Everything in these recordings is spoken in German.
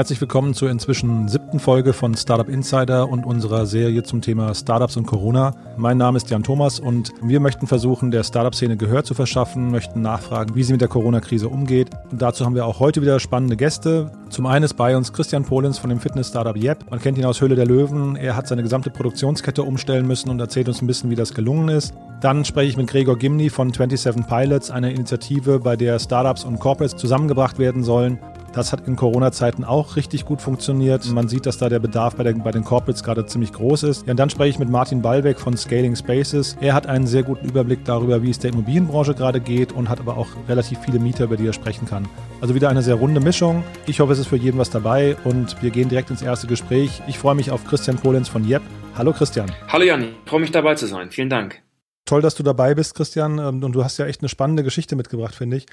herzlich willkommen zur inzwischen siebten Folge von Startup Insider und unserer Serie zum Thema Startups und Corona. Mein Name ist Jan Thomas und wir möchten versuchen, der Startup-Szene Gehör zu verschaffen, möchten nachfragen, wie sie mit der Corona-Krise umgeht. Und dazu haben wir auch heute wieder spannende Gäste. Zum einen ist bei uns Christian Polens von dem Fitness-Startup Yep. Man kennt ihn aus Höhle der Löwen. Er hat seine gesamte Produktionskette umstellen müssen und erzählt uns ein bisschen, wie das gelungen ist. Dann spreche ich mit Gregor Gimni von 27 Pilots, einer Initiative, bei der Startups und Corporates zusammengebracht werden sollen. Das hat in Corona-Zeiten auch richtig gut funktioniert. Man sieht, dass da der Bedarf bei, der, bei den Corporates gerade ziemlich groß ist. Ja, und dann spreche ich mit Martin Ballbeck von Scaling Spaces. Er hat einen sehr guten Überblick darüber, wie es der Immobilienbranche gerade geht und hat aber auch relativ viele Mieter, über die er sprechen kann. Also wieder eine sehr runde Mischung. Ich hoffe, es ist für jeden was dabei und wir gehen direkt ins erste Gespräch. Ich freue mich auf Christian Polenz von Yep. Hallo Christian. Hallo Jan, ich freue mich dabei zu sein. Vielen Dank. Toll, dass du dabei bist, Christian. Ähm, und du hast ja echt eine spannende Geschichte mitgebracht, finde ich.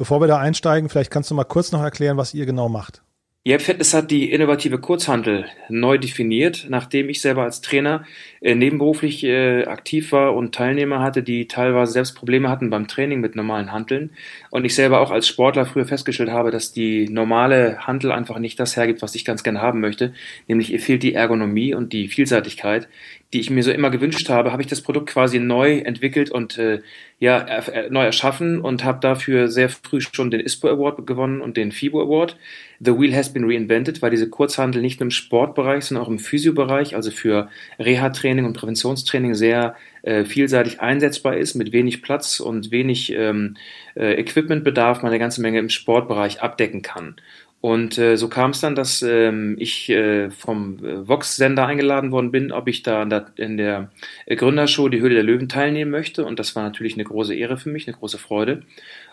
Bevor wir da einsteigen, vielleicht kannst du mal kurz noch erklären, was ihr genau macht. Yep Fitness hat die innovative Kurzhandel neu definiert, nachdem ich selber als Trainer äh, nebenberuflich äh, aktiv war und Teilnehmer hatte, die teilweise selbst Probleme hatten beim Training mit normalen Handeln. Und ich selber auch als Sportler früher festgestellt habe, dass die normale Handel einfach nicht das hergibt, was ich ganz gerne haben möchte. Nämlich ihr fehlt die Ergonomie und die Vielseitigkeit, die ich mir so immer gewünscht habe, habe ich das Produkt quasi neu entwickelt und äh, ja, er, neu erschaffen und habe dafür sehr früh schon den ISPO Award gewonnen und den FIBO Award. The Wheel has been reinvented, weil diese Kurzhandel nicht nur im Sportbereich, sondern auch im Physiobereich, also für Reha-Training und Präventionstraining sehr äh, vielseitig einsetzbar ist, mit wenig Platz und wenig ähm, äh, Equipmentbedarf man eine ganze Menge im Sportbereich abdecken kann. Und äh, so kam es dann, dass ähm, ich äh, vom äh, Vox-Sender eingeladen worden bin, ob ich da in der, in der Gründershow Die Höhle der Löwen teilnehmen möchte. Und das war natürlich eine große Ehre für mich, eine große Freude.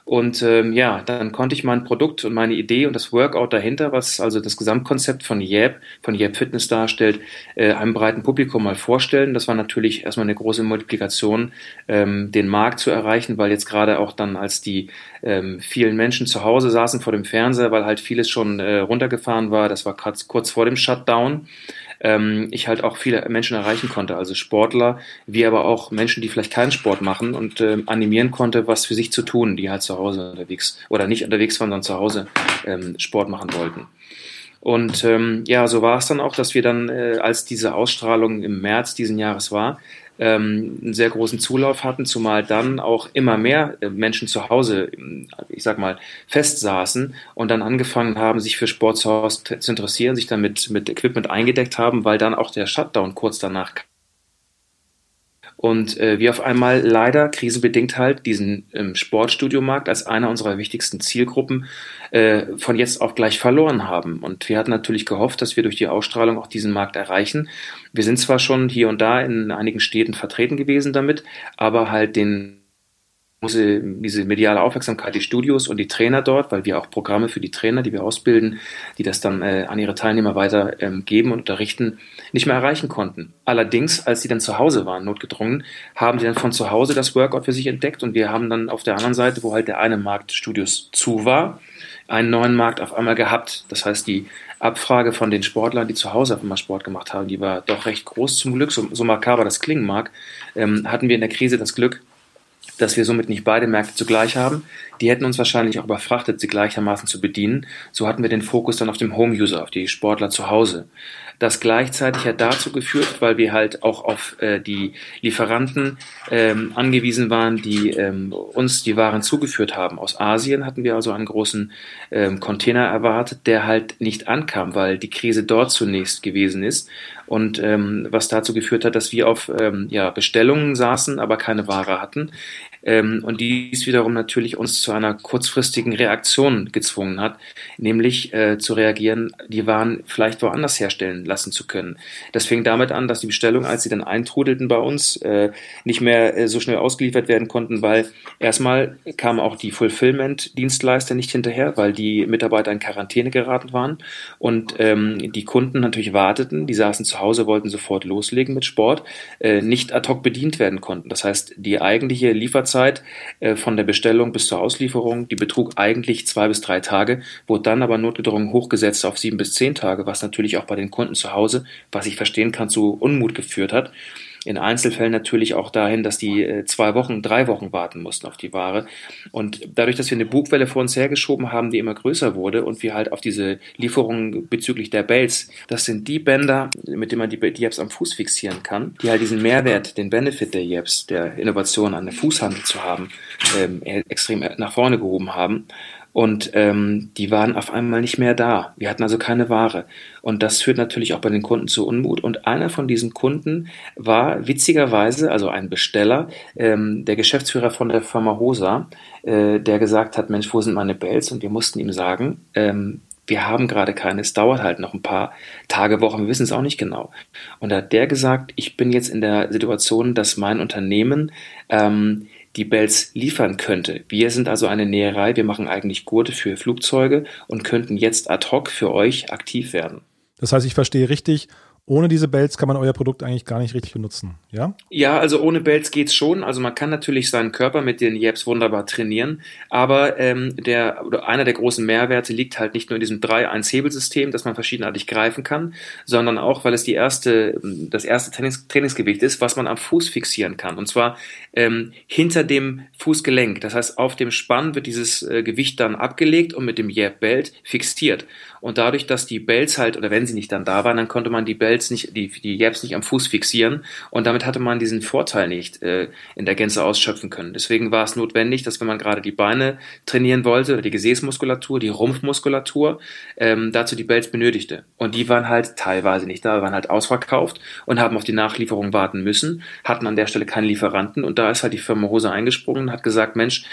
Und ähm, ja, dann konnte ich mein Produkt und meine Idee und das Workout dahinter, was also das Gesamtkonzept von Yap, von Yap Fitness darstellt, äh, einem breiten Publikum mal vorstellen. Das war natürlich erstmal eine große Multiplikation, ähm, den Markt zu erreichen, weil jetzt gerade auch dann, als die ähm, vielen Menschen zu Hause saßen vor dem Fernseher, weil halt vieles schon äh, runtergefahren war, das war kurz, kurz vor dem Shutdown, ähm, ich halt auch viele Menschen erreichen konnte, also Sportler, wie aber auch Menschen, die vielleicht keinen Sport machen und ähm, animieren konnte, was für sich zu tun, die halt zu Hause unterwegs oder nicht unterwegs waren, sondern zu Hause ähm, Sport machen wollten. Und ähm, ja, so war es dann auch, dass wir dann, äh, als diese Ausstrahlung im März diesen Jahres war, ähm, einen sehr großen Zulauf hatten, zumal dann auch immer mehr äh, Menschen zu Hause, ich sag mal, festsaßen und dann angefangen haben, sich für Sport zu interessieren, sich dann mit, mit Equipment eingedeckt haben, weil dann auch der Shutdown kurz danach. Und äh, wir auf einmal leider krisenbedingt halt diesen ähm, Sportstudiomarkt als einer unserer wichtigsten Zielgruppen äh, von jetzt auf gleich verloren haben. Und wir hatten natürlich gehofft, dass wir durch die Ausstrahlung auch diesen Markt erreichen. Wir sind zwar schon hier und da in einigen Städten vertreten gewesen damit, aber halt den große, diese mediale Aufmerksamkeit, die Studios und die Trainer dort, weil wir auch Programme für die Trainer, die wir ausbilden, die das dann äh, an ihre Teilnehmer weiter ähm, und unterrichten, nicht mehr erreichen konnten. Allerdings, als sie dann zu Hause waren, notgedrungen, haben sie dann von zu Hause das Workout für sich entdeckt und wir haben dann auf der anderen Seite, wo halt der eine Markt Studios zu war, einen neuen Markt auf einmal gehabt. Das heißt, die Abfrage von den Sportlern, die zu Hause auf einmal Sport gemacht haben, die war doch recht groß zum Glück, so, so makaber das klingen mag, ähm, hatten wir in der Krise das Glück, dass wir somit nicht beide Märkte zugleich haben. Die hätten uns wahrscheinlich auch überfrachtet, sie gleichermaßen zu bedienen. So hatten wir den Fokus dann auf dem Home-User, auf die Sportler zu Hause das gleichzeitig hat dazu geführt, weil wir halt auch auf äh, die Lieferanten ähm, angewiesen waren, die ähm, uns die Waren zugeführt haben. Aus Asien hatten wir also einen großen ähm, Container erwartet, der halt nicht ankam, weil die Krise dort zunächst gewesen ist und ähm, was dazu geführt hat, dass wir auf ähm, ja, Bestellungen saßen, aber keine Ware hatten ähm, und dies wiederum natürlich uns zu einer kurzfristigen Reaktion gezwungen hat, nämlich äh, zu reagieren, die Waren vielleicht woanders herstellen lassen zu können. Das fing damit an, dass die Bestellungen, als sie dann eintrudelten bei uns, äh, nicht mehr äh, so schnell ausgeliefert werden konnten, weil erstmal kamen auch die Fulfillment-Dienstleister nicht hinterher, weil die Mitarbeiter in Quarantäne geraten waren und ähm, die Kunden natürlich warteten, die saßen zu Hause, wollten sofort loslegen mit Sport, äh, nicht ad hoc bedient werden konnten. Das heißt, die eigentliche Lieferzeit Lieferzeit äh, von der Bestellung bis zur Auslieferung, die betrug eigentlich zwei bis drei Tage, wurde dann aber notgedrungen hochgesetzt auf sieben bis zehn Tage, was natürlich auch bei den Kunden zu Hause, was ich verstehen kann, zu Unmut geführt hat. In Einzelfällen natürlich auch dahin, dass die äh, zwei Wochen, drei Wochen warten mussten auf die Ware. Und dadurch, dass wir eine Bugwelle vor uns hergeschoben haben, die immer größer wurde und wir halt auf diese Lieferungen bezüglich der Bells, das sind die Bänder, mit denen man die, Jeps am Fuß fixieren kann, die halt diesen Mehrwert, den Benefit der Jeps, der Innovation an der Fußhandel zu haben, ähm, extrem nach vorne gehoben haben. Und ähm, die waren auf einmal nicht mehr da. Wir hatten also keine Ware. Und das führt natürlich auch bei den Kunden zu Unmut. Und einer von diesen Kunden war witzigerweise, also ein Besteller, ähm, der Geschäftsführer von der Firma Hosa, äh, der gesagt hat, Mensch, wo sind meine Bells? Und wir mussten ihm sagen, ähm, wir haben gerade keine, es dauert halt noch ein paar Tage, Wochen, wir wissen es auch nicht genau. Und da hat der gesagt, ich bin jetzt in der Situation, dass mein Unternehmen ähm, die Bells liefern könnte. Wir sind also eine Näherei, wir machen eigentlich Gurte für Flugzeuge und könnten jetzt ad hoc für euch aktiv werden. Das heißt, ich verstehe richtig, ohne diese Bells kann man euer Produkt eigentlich gar nicht richtig benutzen, ja? Ja, also ohne Bells geht's schon. Also man kann natürlich seinen Körper mit den Jeps wunderbar trainieren, aber ähm, der oder einer der großen Mehrwerte liegt halt nicht nur in diesem 3-1-Hebelsystem, dass man verschiedenartig greifen kann, sondern auch, weil es die erste, das erste Trainings, Trainingsgewicht ist, was man am Fuß fixieren kann. Und zwar ähm, hinter dem Fußgelenk. Das heißt, auf dem Spann wird dieses äh, Gewicht dann abgelegt und mit dem Jab-Belt fixiert. Und dadurch, dass die Bells halt, oder wenn sie nicht dann da waren, dann konnte man die Bells nicht, die, die Jabs nicht am Fuß fixieren. Und damit hatte man diesen Vorteil nicht äh, in der Gänze ausschöpfen können. Deswegen war es notwendig, dass wenn man gerade die Beine trainieren wollte, oder die Gesäßmuskulatur, die Rumpfmuskulatur, ähm, dazu die Bells benötigte. Und die waren halt teilweise nicht da, waren halt ausverkauft und haben auf die Nachlieferung warten müssen, hatten an der Stelle keinen Lieferanten. Und da ist halt die Firma Hose eingesprungen und hat gesagt, Mensch,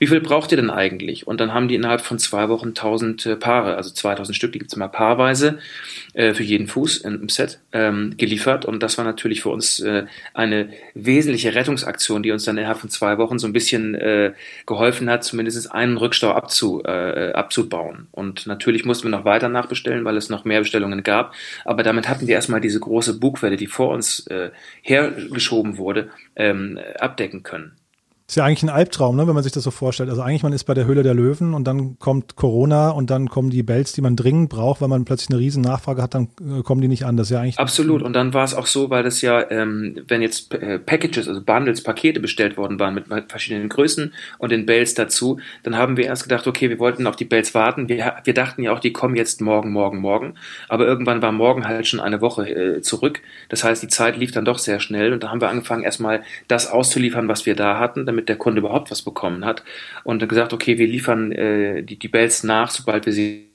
wie viel braucht ihr denn eigentlich? Und dann haben die innerhalb von zwei Wochen 1000 äh, Paare, also 2000 Stück, die gibt's immer paarweise äh, für jeden Fuß im Set ähm, geliefert. Und das war natürlich für uns äh, eine wesentliche Rettungsaktion, die uns dann innerhalb von zwei Wochen so ein bisschen geholfen hat, zumindest einen Rückstau abzu, abzubauen. Und natürlich mussten wir noch weiter nachbestellen, weil es noch mehr Bestellungen gab. Aber damit hatten wir erstmal diese große Bugwelle, die vor uns hergeschoben wurde, ähm, abdecken können. Ist ja eigentlich ein Albtraum, ne, wenn man sich das so vorstellt. Also eigentlich man ist bei der Höhle der Löwen und dann kommt Corona und dann kommen die Bells, die man dringend braucht, weil man plötzlich eine riesen Nachfrage hat, dann äh, kommen die nicht an. Das ist ja eigentlich absolut. Und dann war es auch so, weil das ja, ähm, wenn jetzt äh, Packages, also Bundles, Pakete bestellt worden waren mit verschiedenen Größen und den Bells dazu, dann haben wir erst gedacht, okay, wir wollten auf die Bells warten. Wir, wir dachten ja auch, die kommen jetzt morgen, morgen, morgen. Aber irgendwann war morgen halt schon eine Woche äh, zurück. Das heißt, die Zeit lief dann doch sehr schnell und da haben wir angefangen, erstmal das auszuliefern, was wir da hatten, damit damit der Kunde überhaupt was bekommen hat. Und gesagt, okay, wir liefern äh, die, die Bells nach, sobald wir sie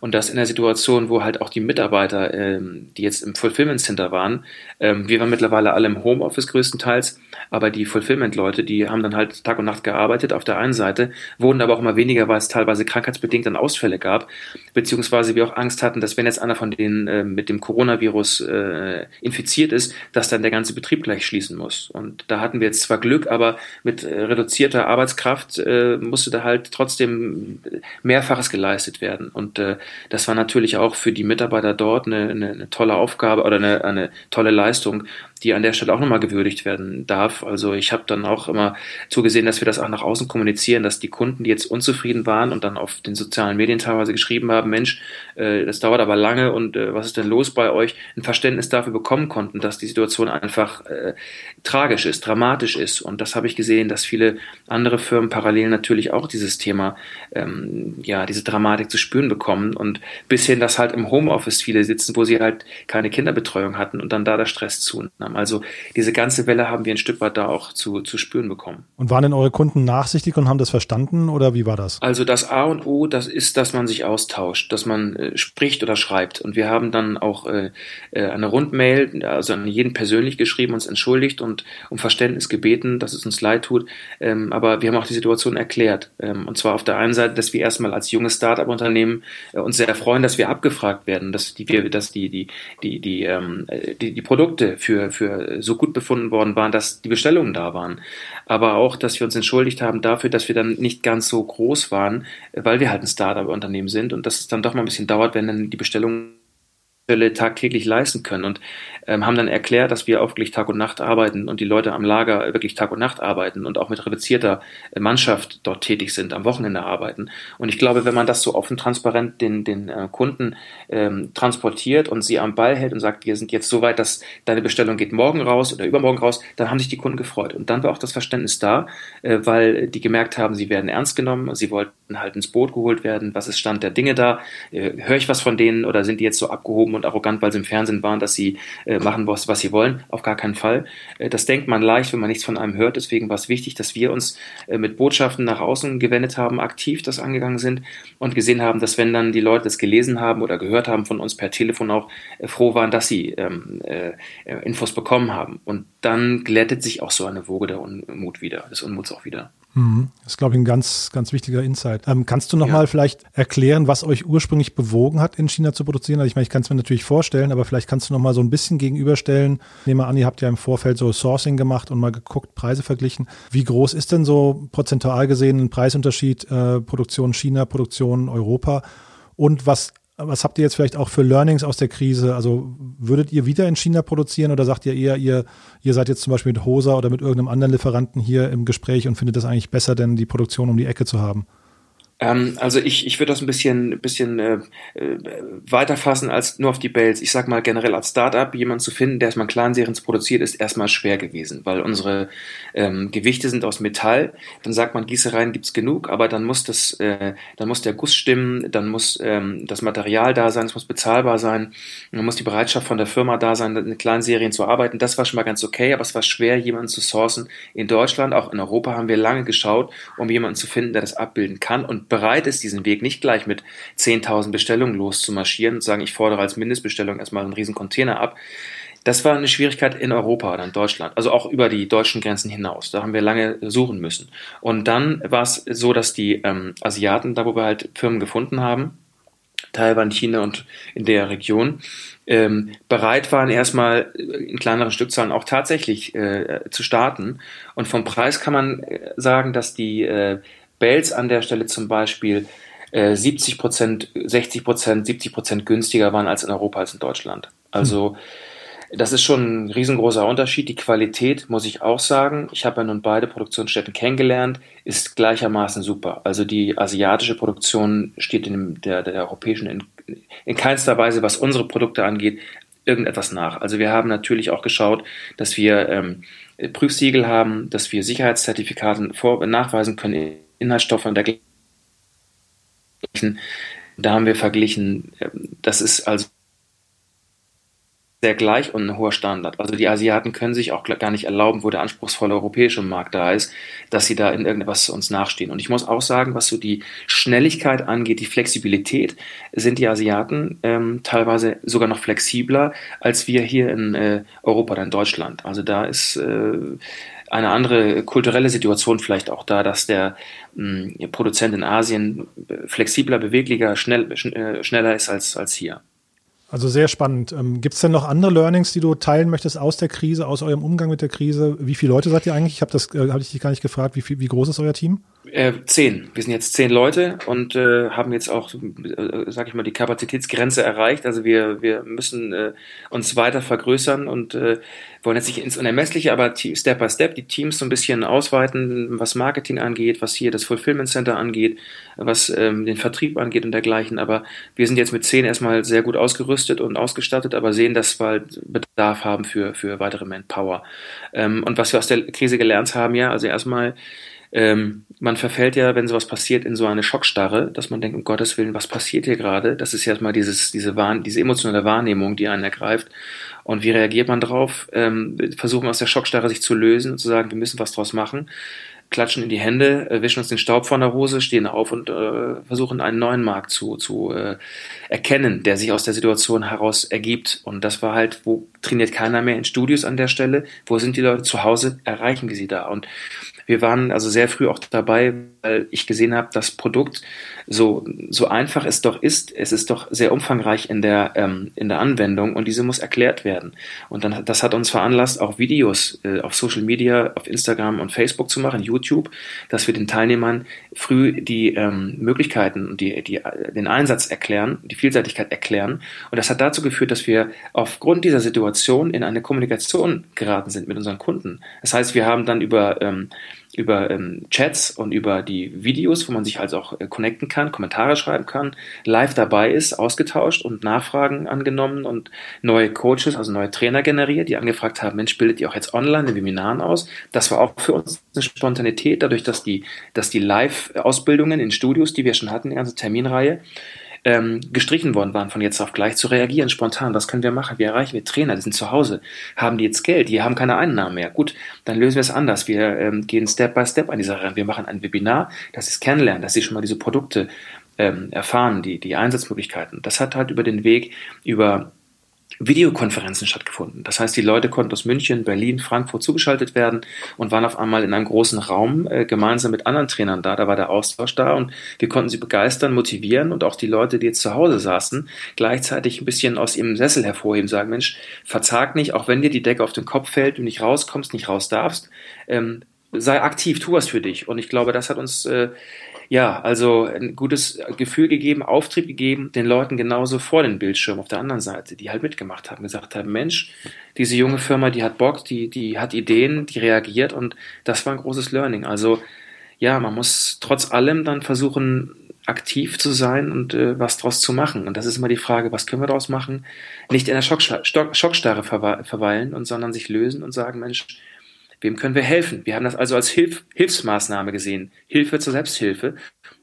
und das in der Situation, wo halt auch die Mitarbeiter, ähm, die jetzt im Fulfillment Center waren, ähm, wir waren mittlerweile alle im Homeoffice größtenteils, aber die Fulfillment-Leute, die haben dann halt Tag und Nacht gearbeitet auf der einen Seite, wurden aber auch immer weniger, weil es teilweise krankheitsbedingt dann Ausfälle gab, beziehungsweise wir auch Angst hatten, dass wenn jetzt einer von denen äh, mit dem Coronavirus äh, infiziert ist, dass dann der ganze Betrieb gleich schließen muss. Und da hatten wir jetzt zwar Glück, aber mit äh, reduzierter Arbeitskraft äh, musste da halt trotzdem Mehrfaches geleistet werden. Und äh, das war natürlich auch für die Mitarbeiter dort eine, eine, eine tolle Aufgabe oder eine, eine tolle Leistung, die an der Stelle auch nochmal gewürdigt werden darf. Also ich habe dann auch immer zugesehen, dass wir das auch nach außen kommunizieren, dass die Kunden, die jetzt unzufrieden waren und dann auf den sozialen Medien teilweise geschrieben haben, Mensch, äh, das dauert aber lange und äh, was ist denn los bei euch, ein Verständnis dafür bekommen konnten, dass die Situation einfach äh, tragisch ist, dramatisch ist. Und das habe ich gesehen, dass viele andere Firmen parallel natürlich auch dieses Thema, ähm, ja, diese Dramatik zu spüren bekommen und bis hin, dass halt im Homeoffice viele sitzen, wo sie halt keine Kinderbetreuung hatten und dann da der Stress zunahm. Also diese ganze Welle haben wir ein Stück weit da auch zu, zu spüren bekommen. Und waren denn eure Kunden nachsichtig und haben das verstanden oder wie war das? Also das A und O, das ist, dass man sich austauscht, dass man äh, spricht oder schreibt. Und wir haben dann auch äh, äh eine Rundmail, also an jeden persönlich geschrieben, uns entschuldigt und um Verständnis gebeten, dass es uns leid tut. Ähm, aber wir haben auch die Situation erklärt. Ähm, und zwar auf der einen Seite, dass wir erstmal als junges Start-up-Unternehmen äh, uns sehr freuen, dass wir abgefragt werden, dass die, wir, dass die, die, die, die, ähm, die, die Produkte für, für so gut befunden worden waren, dass die Bestellungen da waren. Aber auch, dass wir uns entschuldigt haben dafür, dass wir dann nicht ganz so groß waren, weil wir halt ein Startup-Unternehmen sind und dass es dann doch mal ein bisschen dauert, wenn dann die Bestellungen Stelle tagtäglich leisten können und ähm, haben dann erklärt, dass wir auch wirklich Tag und Nacht arbeiten und die Leute am Lager wirklich Tag und Nacht arbeiten und auch mit reduzierter äh, Mannschaft dort tätig sind, am Wochenende arbeiten. Und ich glaube, wenn man das so offen transparent den, den äh, Kunden ähm, transportiert und sie am Ball hält und sagt, wir sind jetzt so weit, dass deine Bestellung geht morgen raus oder übermorgen raus, dann haben sich die Kunden gefreut. Und dann war auch das Verständnis da, äh, weil die gemerkt haben, sie werden ernst genommen, sie wollten halt ins Boot geholt werden, was ist Stand der Dinge da, äh, höre ich was von denen oder sind die jetzt so abgehoben und arrogant, weil sie im Fernsehen waren, dass sie äh, machen, was, was sie wollen? Auf gar keinen Fall. Äh, das denkt man leicht, wenn man nichts von einem hört. Deswegen war es wichtig, dass wir uns äh, mit Botschaften nach außen gewendet haben, aktiv das angegangen sind und gesehen haben, dass wenn dann die Leute das gelesen haben oder gehört haben von uns per Telefon auch, äh, froh waren, dass sie ähm, äh, Infos bekommen haben. Und dann glättet sich auch so eine Woge der Unmut wieder, des Unmuts auch wieder. Mhm. Das ist, glaube ich, ein ganz, ganz wichtiger Insight. Ähm, kannst du nochmal ja. vielleicht erklären, was euch ursprünglich bewogen hat, in China zu produzieren? Also ich meine, ich kann es mir natürlich vorstellen, aber vielleicht kannst du nochmal so ein bisschen gegenüberstellen. Nehmen wir an, ihr habt ja im Vorfeld so Sourcing gemacht und mal geguckt, Preise verglichen. Wie groß ist denn so prozentual gesehen ein Preisunterschied äh, Produktion China, Produktion Europa? Und was was habt ihr jetzt vielleicht auch für Learnings aus der Krise? Also würdet ihr wieder in China produzieren oder sagt ihr eher, ihr, ihr seid jetzt zum Beispiel mit Hosa oder mit irgendeinem anderen Lieferanten hier im Gespräch und findet es eigentlich besser, denn die Produktion um die Ecke zu haben? Ähm, also ich, ich würde das ein bisschen, bisschen äh, äh, weiter fassen als nur auf die Bells. Ich sag mal generell als Startup jemanden zu finden, der erstmal Kleinserien produziert, ist erstmal schwer gewesen, weil unsere ähm, Gewichte sind aus Metall. Dann sagt man, Gießereien gibt's genug, aber dann muss das, äh, dann muss der Guss stimmen, dann muss ähm, das Material da sein, es muss bezahlbar sein, dann muss die Bereitschaft von der Firma da sein, in Kleinserien zu arbeiten. Das war schon mal ganz okay, aber es war schwer, jemanden zu sourcen in Deutschland. Auch in Europa haben wir lange geschaut, um jemanden zu finden, der das abbilden kann und bereit ist, diesen Weg nicht gleich mit 10.000 Bestellungen loszumarschieren und sagen, ich fordere als Mindestbestellung erstmal einen riesen Container ab. Das war eine Schwierigkeit in Europa oder in Deutschland, also auch über die deutschen Grenzen hinaus. Da haben wir lange suchen müssen. Und dann war es so, dass die ähm, Asiaten, da wo wir halt Firmen gefunden haben, Taiwan, China und in der Region, ähm, bereit waren, erstmal in kleineren Stückzahlen auch tatsächlich äh, zu starten. Und vom Preis kann man äh, sagen, dass die äh, Bells an der Stelle zum Beispiel äh, 70 Prozent, 60 Prozent, 70 Prozent günstiger waren als in Europa, als in Deutschland. Also das ist schon ein riesengroßer Unterschied. Die Qualität, muss ich auch sagen, ich habe ja nun beide Produktionsstätten kennengelernt, ist gleichermaßen super. Also die asiatische Produktion steht in der, der europäischen in, in keinster Weise, was unsere Produkte angeht, irgendetwas nach. Also wir haben natürlich auch geschaut, dass wir ähm, Prüfsiegel haben, dass wir Sicherheitszertifikate vor, nachweisen können Inhaltsstoffe und dergleichen. Da haben wir verglichen, ähm, das ist also sehr gleich und ein hoher Standard. Also die Asiaten können sich auch gar nicht erlauben, wo der anspruchsvolle europäische Markt da ist, dass sie da in irgendetwas uns nachstehen. Und ich muss auch sagen, was so die Schnelligkeit angeht, die Flexibilität, sind die Asiaten ähm, teilweise sogar noch flexibler als wir hier in äh, Europa oder in Deutschland. Also da ist äh, eine andere kulturelle Situation vielleicht auch da, dass der mh, hm, Produzent in Asien flexibler, beweglicher, schnell, schn äh, schneller ist als, als hier. Also sehr spannend. Ähm, Gibt es denn noch andere Learnings, die du teilen möchtest aus der Krise, aus eurem Umgang mit der Krise? Wie viele Leute seid ihr eigentlich? Ich habe das, äh, habe ich dich gar nicht gefragt. Wie, viel, wie groß ist euer Team? Äh, zehn. Wir sind jetzt zehn Leute und äh, haben jetzt auch, äh, sag ich mal, die Kapazitätsgrenze erreicht. Also wir, wir müssen äh, uns weiter vergrößern und äh, wollen jetzt nicht ins Unermessliche, aber Step by Step die Teams so ein bisschen ausweiten, was Marketing angeht, was hier das Fulfillment Center angeht, was ähm, den Vertrieb angeht und dergleichen. Aber wir sind jetzt mit zehn erstmal sehr gut ausgerüstet und ausgestattet, aber sehen, dass wir halt Bedarf haben für, für weitere Manpower. Ähm, und was wir aus der Krise gelernt haben, ja, also erstmal ähm, man verfällt ja, wenn sowas passiert, in so eine Schockstarre, dass man denkt, um Gottes Willen, was passiert hier gerade? Das ist ja erstmal dieses, diese, Wahrn diese emotionale Wahrnehmung, die einen ergreift. Und wie reagiert man drauf? Ähm, versuchen aus der Schockstarre sich zu lösen und zu sagen, wir müssen was draus machen. Klatschen in die Hände, äh, wischen uns den Staub von der Hose, stehen auf und äh, versuchen einen neuen Markt zu, zu äh, erkennen, der sich aus der Situation heraus ergibt. Und das war halt, wo trainiert keiner mehr in Studios an der Stelle? Wo sind die Leute zu Hause? Erreichen wir sie da? Und Wir waren also sehr früh auch dabei, weil ich gesehen habe, das Produkt so, so einfach es doch ist, es ist doch sehr umfangreich in der, ähm, in der Anwendung und diese muss erklärt werden. Und dann, das hat uns veranlasst, auch Videos äh, auf Social Media, auf Instagram und Facebook zu machen, YouTube, dass wir den Teilnehmern früh die ähm, Möglichkeiten und die, die, den Einsatz erklären, die Vielseitigkeit erklären. Und das hat dazu geführt, dass wir aufgrund dieser Situation in eine Kommunikation geraten sind mit unseren Kunden. Das heißt, wir haben dann über ähm, über ähm, Chats und über die Videos, wo man sich also auch äh, connecten kann, Kommentare schreiben kann, live dabei ist, ausgetauscht und Nachfragen angenommen und neue Coaches, also neue Trainer generiert, die angefragt haben, Mensch, bildet ihr auch jetzt online in Webinaren aus? Das war auch für uns eine Spontanität, dadurch, dass die, dass die Live-Ausbildungen in Studios, die wir schon hatten, die ganze Terminreihe, ähm, gestrichen worden waren, von jetzt auf gleich zu reagieren, spontan. Was können wir machen? Wir erreichen wir Trainer, die sind zu Hause. Haben die jetzt Geld? Die haben keine Einnahmen mehr. Gut, dann lösen wir es anders. Wir ähm, gehen Step by Step an die Sache ran. Wir machen ein Webinar, das ist kennenlernen, dass sie schon mal diese Produkte ähm, erfahren, die, die Einsatzmöglichkeiten. Das hat halt über den Weg, über Videokonferenzen stattgefunden. Das heißt, die Leute konnten aus München, Berlin, Frankfurt zugeschaltet werden und waren auf einmal in einem großen Raum äh, gemeinsam mit anderen Trainern da. Da war der Austausch da und wir konnten sie begeistern, motivieren und auch die Leute, die jetzt zu Hause saßen, gleichzeitig ein bisschen aus ihrem Sessel hervorheben, sagen, Mensch, verzag nicht, auch wenn dir die Decke auf den Kopf fällt, du nicht rauskommst, nicht raus darfst, ähm, sei aktiv, tu was für dich. Und ich glaube, das hat uns äh, ja, also ein gutes Gefühl gegeben, Auftrieb gegeben, den Leuten genauso vor den Bildschirm auf der anderen Seite, die halt mitgemacht haben, gesagt haben, Mensch, diese junge Firma, die hat Bock, die, die hat Ideen, die reagiert und das war ein großes Learning. Also ja, man muss trotz allem dann versuchen, aktiv zu sein und äh, was draus zu machen. Und das ist immer die Frage, was können wir daraus machen? Nicht in der Schockstarre verweilen und sondern sich lösen und sagen, Mensch, Wem können wir helfen? Wir haben das also als Hilf Hilfsmaßnahme gesehen. Hilfe zur Selbsthilfe.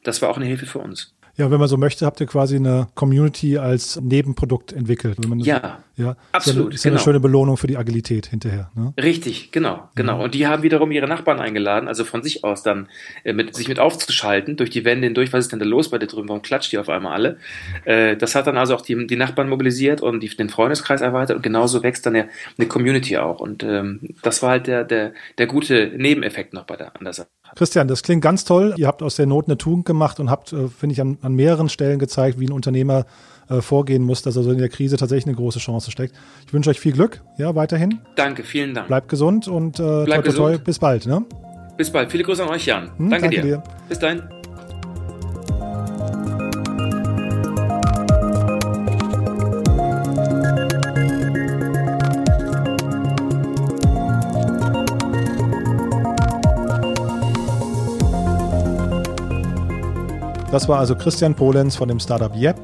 Das war auch eine Hilfe für uns. Ja, wenn man so möchte, habt ihr quasi eine Community als Nebenprodukt entwickelt. ja, ja, absolut. Ist ja, genau. eine schöne Belohnung für die Agilität hinterher. Ne? Richtig, genau, genau. Und die haben wiederum ihre Nachbarn eingeladen, also von sich aus dann äh, mit, sich mit aufzuschalten, durch die Wände hindurch, was ist denn da los bei dir drüben, warum klatscht die auf einmal alle? Äh, das hat dann also auch die, die Nachbarn mobilisiert und die, den Freundeskreis erweitert und genauso wächst dann der, eine Community auch. Und ähm, das war halt der, der, der gute Nebeneffekt noch bei der, an der Sache. Christian, das klingt ganz toll. Ihr habt aus der Not eine Tugend gemacht und habt, äh, finde ich, an, an mehreren Stellen gezeigt, wie ein Unternehmer äh, vorgehen muss, dass also in der Krise tatsächlich eine große Chance steckt. Ich wünsche euch viel Glück, ja, weiterhin. Danke, vielen Dank. Bleibt gesund und äh, Bleib toi, toi, toi, bis bald. Ne? Bis bald. Viele Grüße an euch, Jan. Hm, danke, danke dir. dir. Bis dahin. Das war also Christian Polenz von dem Startup Yep.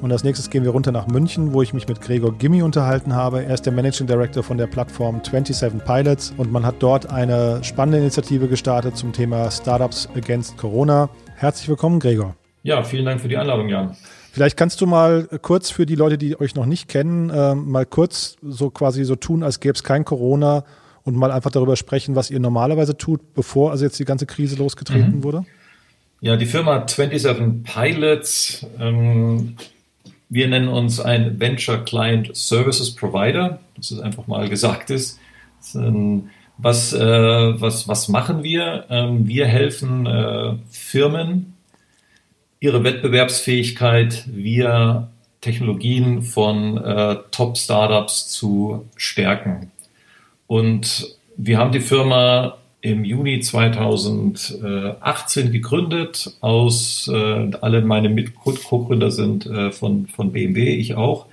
Und als nächstes gehen wir runter nach München, wo ich mich mit Gregor Gimmi unterhalten habe. Er ist der Managing Director von der Plattform 27 Pilots und man hat dort eine spannende Initiative gestartet zum Thema Startups Against Corona. Herzlich willkommen, Gregor. Ja, vielen Dank für die Einladung, Jan. Vielleicht kannst du mal kurz für die Leute, die euch noch nicht kennen, äh, mal kurz so quasi so tun, als gäbe es kein Corona und mal einfach darüber sprechen, was ihr normalerweise tut, bevor also jetzt die ganze Krise losgetreten mhm. wurde. Ja, die Firma 27 Pilots, ähm, wir nennen uns ein Venture Client Services Provider, dass es einfach mal gesagt ist. Was, äh, was, was machen wir? Ähm, wir helfen äh, Firmen, ihre Wettbewerbsfähigkeit via Technologien von äh, Top-Startups zu stärken. Und wir haben die Firma im Juni 2018 gegründet. Aus äh, alle meine Mit-Co-Gründer sind äh, von, von BMW, ich auch.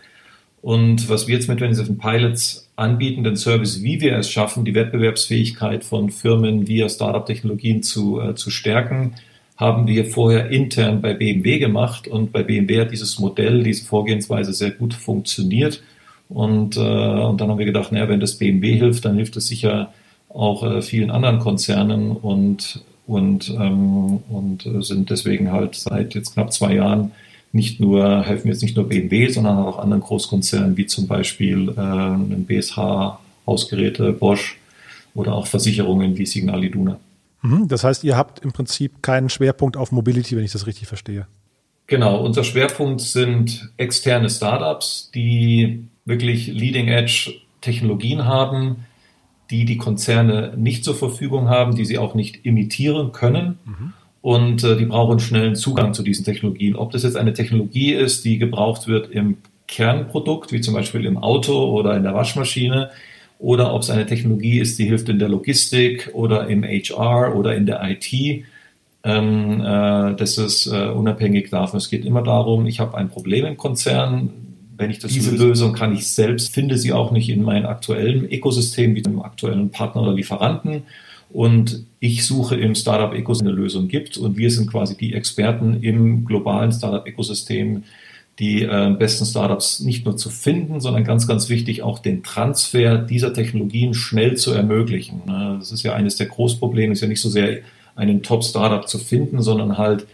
Und was wir jetzt mit 27 Pilots anbieten, den Service, wie wir es schaffen, die Wettbewerbsfähigkeit von Firmen via Startup-Technologien zu, äh, zu stärken, haben wir vorher intern bei BMW gemacht. Und bei BMW hat dieses Modell, diese Vorgehensweise sehr gut funktioniert. Und, äh, und dann haben wir gedacht, naja, wenn das BMW hilft, dann hilft es sicher auch äh, vielen anderen Konzernen und, und, ähm, und sind deswegen halt seit jetzt knapp zwei Jahren nicht nur, helfen jetzt nicht nur BMW, sondern auch anderen Großkonzernen wie zum Beispiel äh, ein BSH, Hausgeräte, Bosch oder auch Versicherungen wie Signal Iduna. Mhm, das heißt, ihr habt im Prinzip keinen Schwerpunkt auf Mobility, wenn ich das richtig verstehe. Genau, unser Schwerpunkt sind externe Startups, die wirklich Leading-Edge Technologien haben, die die Konzerne nicht zur Verfügung haben, die sie auch nicht imitieren können. Mhm. Und äh, die brauchen schnellen Zugang zu diesen Technologien. Ob das jetzt eine Technologie ist, die gebraucht wird im Kernprodukt, wie zum Beispiel im Auto oder in der Waschmaschine, oder ob es eine Technologie ist, die hilft in der Logistik oder im HR oder in der IT. Ähm, äh, das ist äh, unabhängig davon. Es geht immer darum, ich habe ein Problem im Konzern. Wenn ich diese Lösung kann ich selbst, finde sie auch nicht in meinem aktuellen Ökosystem, wie dem aktuellen Partner oder Lieferanten. Und ich suche im Startup-Ökosystem eine Lösung gibt. Und wir sind quasi die Experten im globalen Startup-Ökosystem, die äh, besten Startups nicht nur zu finden, sondern ganz, ganz wichtig auch den Transfer dieser Technologien schnell zu ermöglichen. Das ist ja eines der Großprobleme, ist ja nicht so sehr einen Top-Startup zu finden, sondern halt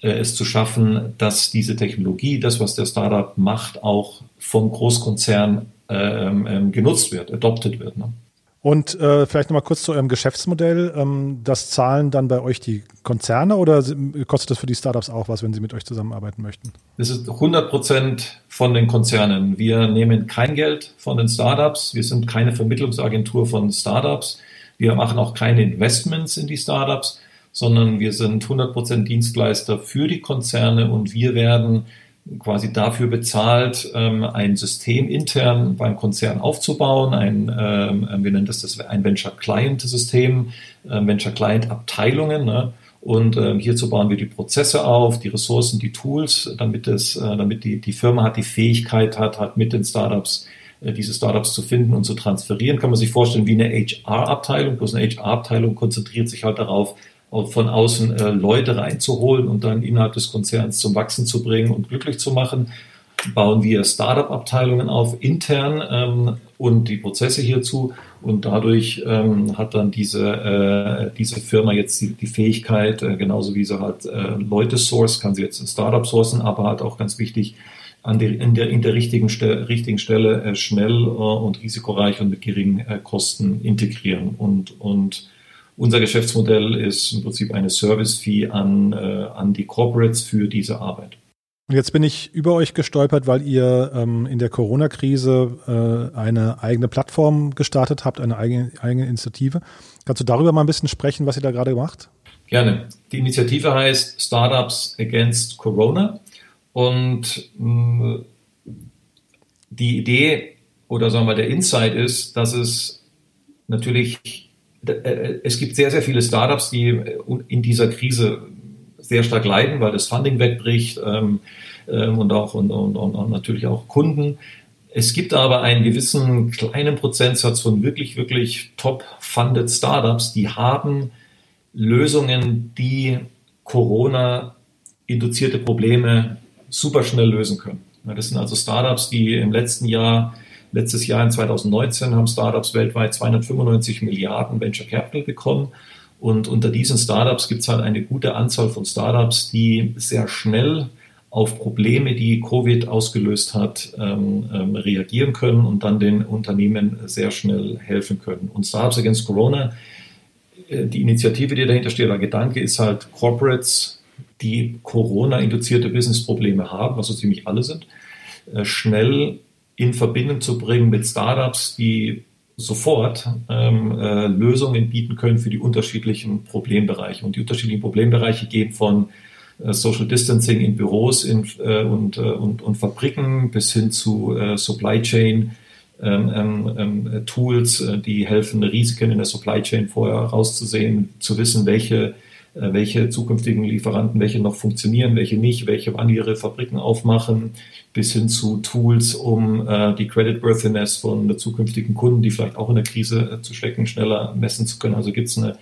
es zu schaffen, dass diese Technologie, das, was der Startup macht, auch vom Großkonzern ähm, ähm, genutzt wird, adopted wird. Ne? Und äh, vielleicht nochmal kurz zu eurem Geschäftsmodell. Ähm, das zahlen dann bei euch die Konzerne oder kostet das für die Startups auch was, wenn sie mit euch zusammenarbeiten möchten? Das ist 100 Prozent von den Konzernen. Wir nehmen kein Geld von den Startups. Wir sind keine Vermittlungsagentur von Startups. Wir machen auch keine Investments in die Startups, sondern wir sind 100 Prozent Dienstleister für die Konzerne und wir werden quasi dafür bezahlt, ähm, ein System intern beim Konzern aufzubauen. Ein, ähm, wir nennen das, das ein Venture Client System, äh, Venture Client Abteilungen. Ne? Und ähm, hierzu bauen wir die Prozesse auf, die Ressourcen, die Tools, damit es, äh, damit die, die Firma hat die Fähigkeit hat, hat mit den Startups äh, diese Startups zu finden und zu transferieren. Kann man sich vorstellen wie eine HR-Abteilung. Bloß eine HR-Abteilung konzentriert sich halt darauf, von außen äh, Leute reinzuholen und dann innerhalb des Konzerns zum Wachsen zu bringen und glücklich zu machen. Bauen wir Startup-Abteilungen auf intern ähm, und die Prozesse hierzu und dadurch ähm, hat dann diese, äh, diese Firma jetzt die, die Fähigkeit, äh, genauso wie sie halt Leute source, kann sie jetzt Startup sourcen, aber halt auch ganz wichtig, an der, in, der, in der richtigen, Ste richtigen Stelle äh, schnell äh, und risikoreich und mit geringen Kosten integrieren und, und unser Geschäftsmodell ist im Prinzip eine Service-Fee an, äh, an die Corporates für diese Arbeit. Und jetzt bin ich über euch gestolpert, weil ihr ähm, in der Corona-Krise äh, eine eigene Plattform gestartet habt, eine eigene, eigene Initiative. Kannst du darüber mal ein bisschen sprechen, was ihr da gerade macht? Gerne. Die Initiative heißt Startups Against Corona. Und mh, mm, die Idee oder sagen wir der Insight ist, dass es natürlich es gibt sehr, sehr viele Startups, die äh, in dieser Krise sehr stark leiden, weil das Funding wegbricht ähm, ähm, und auch und, und, und natürlich auch Kunden. Es gibt aber einen gewissen kleinen Prozentsatz von wirklich, wirklich top-funded Startups, die haben Lösungen, die Corona-induzierte Probleme super schnell lösen können. Das sind also Startups, die im letzten Jahr Letztes Jahr in 2019 haben Startups weltweit 295 Milliarden Venture Capital bekommen. Und unter diesen Startups gibt es halt eine gute Anzahl von Startups, die sehr schnell auf Probleme, die Covid ausgelöst hat, ähm, ähm, reagieren können und dann den Unternehmen sehr schnell helfen können. Und Startups Against Corona, äh, die Initiative, die dahinter steht, der Gedanke ist halt Corporates, die Corona-induzierte Business-Probleme haben, was so ziemlich alle sind, äh, schnell in Verbindung zu bringen mit Startups, die sofort ähm, äh, Lösungen bieten können für die unterschiedlichen Problembereiche. Und die unterschiedlichen Problembereiche gehen von äh, Social Distancing in Büros in, äh, und, äh, und, und Fabriken bis hin zu äh, Supply Chain ähm, ähm, ähm Tools, äh, die helfen, Risiken in der Supply Chain vorher rauszusehen, zu wissen, welche welche zukünftigen Lieferanten, welche noch funktionieren, welche nicht, welche wann ihre Fabriken aufmachen, bis hin zu Tools, um äh, die Creditworthiness von zukünftigen Kunden, die vielleicht auch in der Krise äh, zu stecken, schneller messen zu können. Also gibt es eine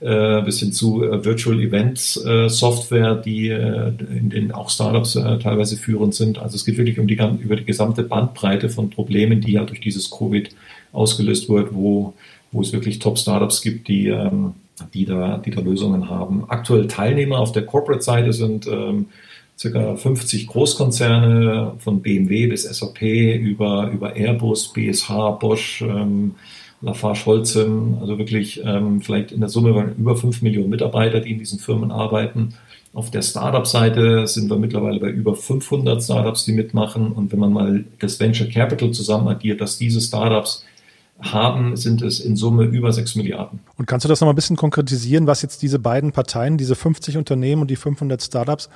äh, bis hin zu äh, Virtual Events äh, Software, die äh, in denen auch Startups äh, teilweise führend sind. Also es geht wirklich um die, über die gesamte Bandbreite von Problemen, die ja durch dieses Covid ausgelöst wird, wo, wo es wirklich Top-Startups gibt, die ähm, die da, die da Lösungen haben. Aktuell Teilnehmer auf der Corporate-Seite sind ähm, circa 50 Großkonzerne von BMW bis SAP über, über Airbus, BSH, Bosch, ähm, Lafarge Holcim, also wirklich ähm, vielleicht in der Summe über 5 Millionen Mitarbeiter, die in diesen Firmen arbeiten. Auf der Startup-Seite sind wir mittlerweile bei über 500 Startups, die mitmachen. Und wenn man mal das Venture Capital zusammen addiert, dass diese Startups haben, sind es in Summe über 6 Milliarden. Und kannst du das noch mal ein bisschen konkretisieren, was jetzt diese beiden Parteien, diese 50 Unternehmen und die 500 Startups,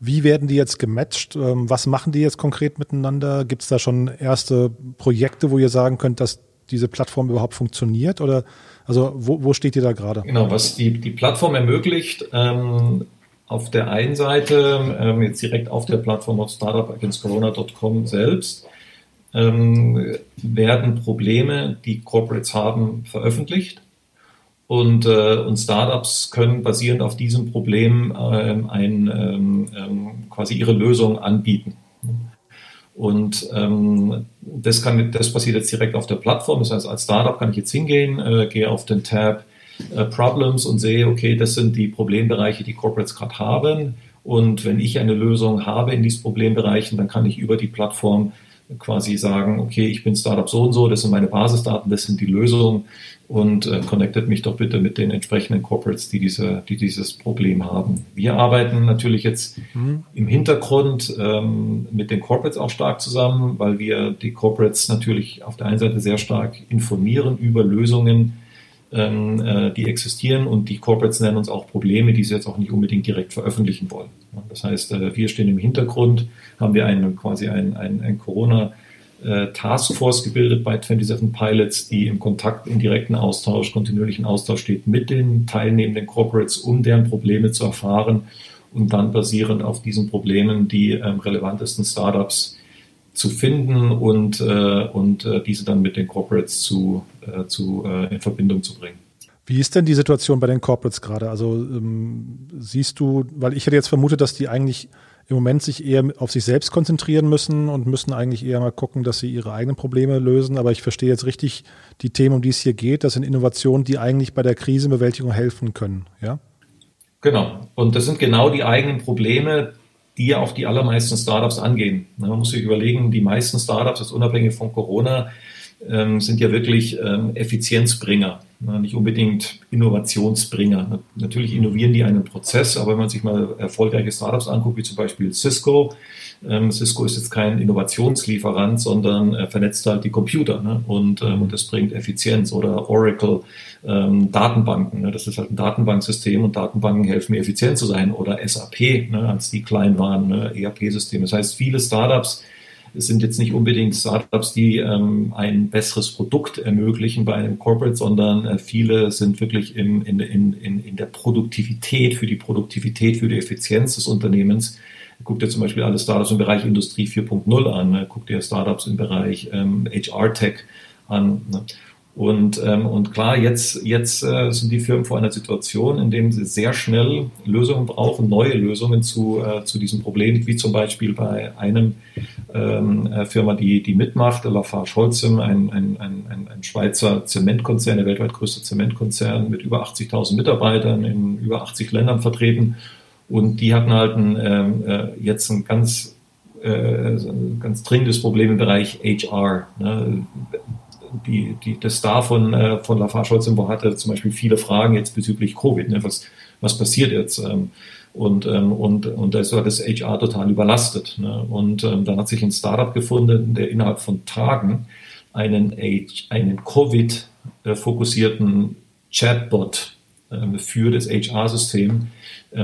wie werden die jetzt gematcht? Ähm, was machen die jetzt konkret miteinander? Gibt es da schon erste Projekte, wo ihr sagen könnt, dass diese Plattform überhaupt funktioniert? Oder also wo, wo steht ihr da gerade? Genau, was die, die Plattform ermöglicht, ähm, auf der einen Seite, ähm, jetzt direkt auf der Plattform auf startupagainstcorona.com selbst, ähm, werden Probleme, die Corporates haben, veröffentlicht. Und, äh, und Startups können basierend auf diesem Problem ähm, ein, ähm, ähm, quasi ihre Lösung anbieten. Und ähm, das, kann, das passiert jetzt direkt auf der Plattform. Das heißt, als Startup kann ich jetzt hingehen, äh, gehe auf den Tab äh, Problems und sehe, okay, das sind die Problembereiche, die Corporates gerade haben. Und wenn ich eine Lösung habe in diesen Problembereichen, dann kann ich über die Plattform quasi sagen, okay, ich bin Startup so und so, das sind meine Basisdaten, das sind die Lösungen und äh, connectet mich doch bitte mit den entsprechenden Corporates, die, diese, die dieses Problem haben. Wir arbeiten natürlich jetzt mhm. im Hintergrund ähm, mit den Corporates auch stark zusammen, weil wir die Corporates natürlich auf der einen Seite sehr stark informieren über Lösungen, ähm, äh, die existieren und die Corporates nennen uns auch Probleme, die sie jetzt auch nicht unbedingt direkt veröffentlichen wollen. Das heißt, äh, wir stehen im Hintergrund, haben wir einen, quasi ein, ein, ein Corona- äh, Taskforce gebildet bei 27 Pilots, die im Kontakt, im direkten Austausch, kontinuierlichen Austausch steht mit den teilnehmenden Corporates, um deren Probleme zu erfahren und dann basierend auf diesen Problemen die ähm, relevantesten Startups zu finden und, äh, und äh, diese dann mit den Corporates zu, äh, zu, äh, in Verbindung zu bringen. Wie ist denn die Situation bei den Corporates gerade? Also ähm, siehst du, weil ich hätte jetzt vermutet, dass die eigentlich im Moment sich eher auf sich selbst konzentrieren müssen und müssen eigentlich eher mal gucken, dass sie ihre eigenen Probleme lösen. Aber ich verstehe jetzt richtig die Themen, um die es hier geht. Das sind Innovationen, die eigentlich bei der Krisenbewältigung helfen können, ja? Genau. Und das sind genau die eigenen Probleme, die ja auch die allermeisten Startups angehen. Man muss sich überlegen, die meisten Startups, das unabhängig von Corona, ähm, sind ja wirklich ähm, Effizienzbringer, nicht unbedingt Innovationsbringer. Natürlich innovieren die einen Prozess, aber wenn man sich mal erfolgreiche Startups anguckt, wie zum Beispiel Cisco, ähm, Cisco ist jetzt kein Innovationslieferant, sondern äh, vernetzt halt die Computer ne? und, ähm, und das bringt Effizienz oder Oracle ähm, Datenbanken. Ne? Das ist halt ein Datenbanksystem und Datenbanken helfen mir effizient zu sein oder SAP, ne? als die klein waren, ne? ERP-System. Das heißt, viele Startups sind jetzt nicht unbedingt Startups, die ähm, ein besseres Produkt ermöglichen bei einem Corporate, sondern äh, viele sind wirklich im, in, in, in, in der Produktivität, für die Produktivität, für die Effizienz des Unternehmens. Guckt ihr zum Beispiel alle Startups im Bereich Industrie 4.0 an, ne? guckt ihr Startups im Bereich ähm, HR-Tech an. Ne? Und, ähm, und klar, jetzt, jetzt äh, sind die Firmen vor einer Situation, in der sie sehr schnell Lösungen brauchen, neue Lösungen zu, äh, zu diesem Problem, wie zum Beispiel bei einem ähm, äh, Firma, die, die mitmacht, Lafarge Holcim, ein, ein, ein, ein Schweizer Zementkonzern, der weltweit größte Zementkonzern mit über 80.000 Mitarbeitern in über 80 Ländern vertreten. Und die hatten halt ein, ähm, äh, jetzt ein ganz, äh, ganz dringendes Problem im Bereich HR. Ne? die, die, das Star von, äh, von Lafarge Holcim hatte zum Beispiel viele Fragen jetzt bezüglich Covid. Ne? Was, was passiert jetzt? Ähm, und, ähm, und, und da ist das HR total überlastet. Ne? Und ähm, dann hat sich ein Startup gefunden, der innerhalb von Tagen einen, einen Covid-fokussierten Chatbot ähm, für das HR-System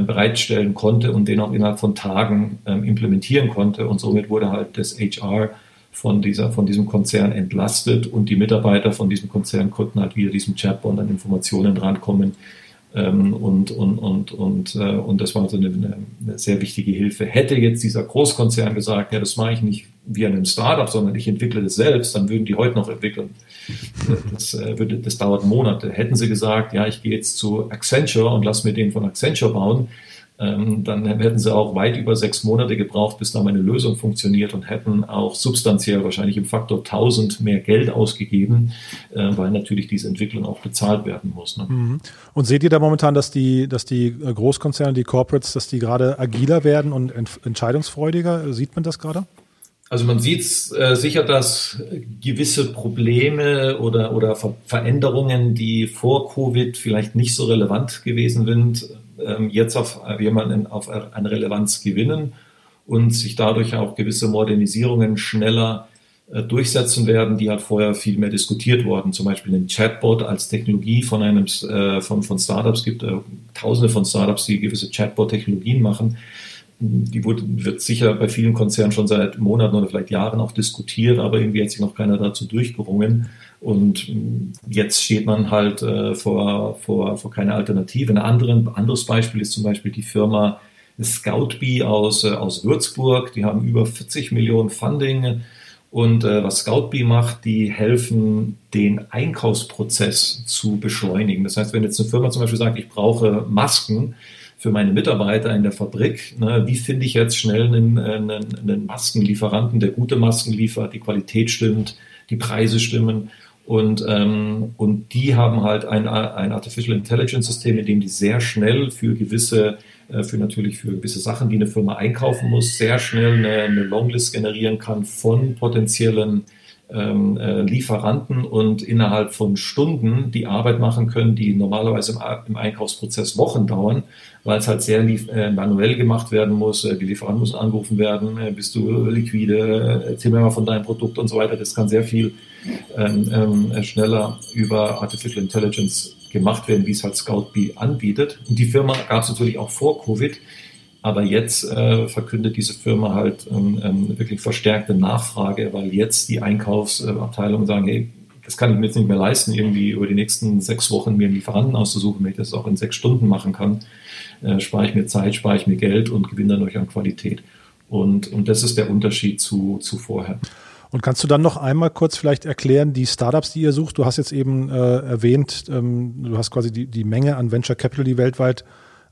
bereitstellen konnte und den auch innerhalb von Tagen ähm, implementieren konnte. Und somit wurde halt das HR von, dieser, von diesem Konzern entlastet und die Mitarbeiter von diesem Konzern konnten halt wieder diesem Chatbot an Informationen drankommen. Ähm, und, und, und, und, äh, und das war so eine, eine, sehr wichtige Hilfe. Hätte jetzt dieser Großkonzern gesagt, ja, das mache ich nicht wie einem Startup, sondern ich entwickle das selbst, dann würden die heute noch entwickeln. Das, äh, würde, das dauert Monate. Hätten sie gesagt, ja, ich gehe jetzt zu Accenture und lass mir den von Accenture bauen, ähm, dann hätten sie auch weit über sechs Monate gebraucht, bis da meine Lösung funktioniert und hätten auch substanziell wahrscheinlich im Faktor 1000 mehr Geld ausgegeben, äh, weil natürlich diese Entwicklung auch bezahlt werden muss. Ne? Mhm. Und seht ihr da momentan, dass die, dass die äh, Großkonzerne, die Corporates, dass die gerade agiler werden und entscheidungsfreudiger? Sieht man das gerade? Also man sieht äh, sicher, dass gewisse Probleme oder, oder Ver Veränderungen, die vor Covid vielleicht nicht so relevant gewesen sind, ähm, jetzt auf jemanden auf an Relevanz gewinnen und sich dadurch auch gewisse Modernisierungen schneller äh, durchsetzen werden, die halt vorher viel mehr diskutiert wurden. Zum Beispiel ein Chatbot als Technologie von einem äh, von, von Startups gibt äh, tausende von Startups, die gewisse Chatbot-Technologien machen. Die wurde, wird sicher bei vielen Konzernen schon seit Monaten oder vielleicht Jahren auch diskutiert, aber irgendwie hat sich noch keiner dazu durchgerungen. Und jetzt steht man halt äh, vor, vor, vor keine Alternative. Ein anderen, anderes Beispiel ist zum Beispiel die Firma Scoutbee aus, äh, aus Würzburg. Die haben über 40 Millionen Funding und äh, was Scoutbee macht, die helfen, den Einkaufsprozess zu beschleunigen. Das heißt, wenn jetzt eine Firma zum Beispiel sagt, ich brauche Masken für meine Mitarbeiter in der Fabrik, ne, wie finde ich jetzt schnell einen, einen, einen Maskenlieferanten, der gute Masken liefert, die Qualität stimmt, die Preise stimmen und, ähm, und die haben halt ein, ein Artificial Intelligence System, in dem die sehr schnell für gewisse äh, für natürlich für gewisse Sachen, die eine Firma einkaufen muss, sehr schnell eine, eine Longlist generieren kann von potenziellen ähm, äh, Lieferanten und innerhalb von Stunden die Arbeit machen können, die normalerweise im, im Einkaufsprozess Wochen dauern, weil es halt sehr äh, manuell gemacht werden muss. Äh, die Lieferanten müssen angerufen werden, äh, bist du liquide, erzähl mir mal von deinem Produkt und so weiter. Das kann sehr viel ähm, ähm, schneller über Artificial Intelligence gemacht werden, wie es halt Scoutbee anbietet. Und die Firma gab es natürlich auch vor Covid, aber jetzt äh, verkündet diese Firma halt ähm, ähm, wirklich verstärkte Nachfrage, weil jetzt die Einkaufsabteilungen sagen, hey, das kann ich mir jetzt nicht mehr leisten, irgendwie über die nächsten sechs Wochen mir einen Lieferanten auszusuchen, wenn ich das auch in sechs Stunden machen kann, äh, spare ich mir Zeit, spare ich mir Geld und gewinne dadurch an Qualität. Und, und das ist der Unterschied zu, zu vorher. Und kannst du dann noch einmal kurz vielleicht erklären, die Startups, die ihr sucht? Du hast jetzt eben äh, erwähnt, ähm, du hast quasi die, die Menge an Venture Capital, die weltweit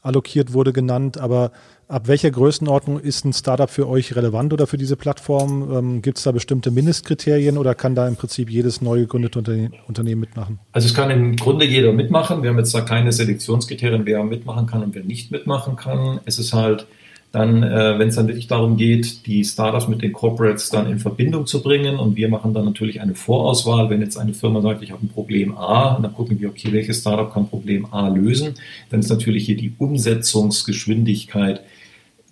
allokiert wurde, genannt. Aber ab welcher Größenordnung ist ein Startup für euch relevant oder für diese Plattform? Ähm, Gibt es da bestimmte Mindestkriterien oder kann da im Prinzip jedes neu gegründete Unterne Unternehmen mitmachen? Also es kann im Grunde jeder mitmachen. Wir haben jetzt da keine Selektionskriterien, wer mitmachen kann und wer nicht mitmachen kann. Es ist halt dann, äh, wenn es dann wirklich darum geht, die Startups mit den Corporates dann in Verbindung zu bringen und wir machen dann natürlich eine Vorauswahl, wenn jetzt eine Firma sagt, ich habe ein Problem A, und dann gucken wir, okay, welches Startup kann Problem A lösen, dann ist natürlich hier die Umsetzungsgeschwindigkeit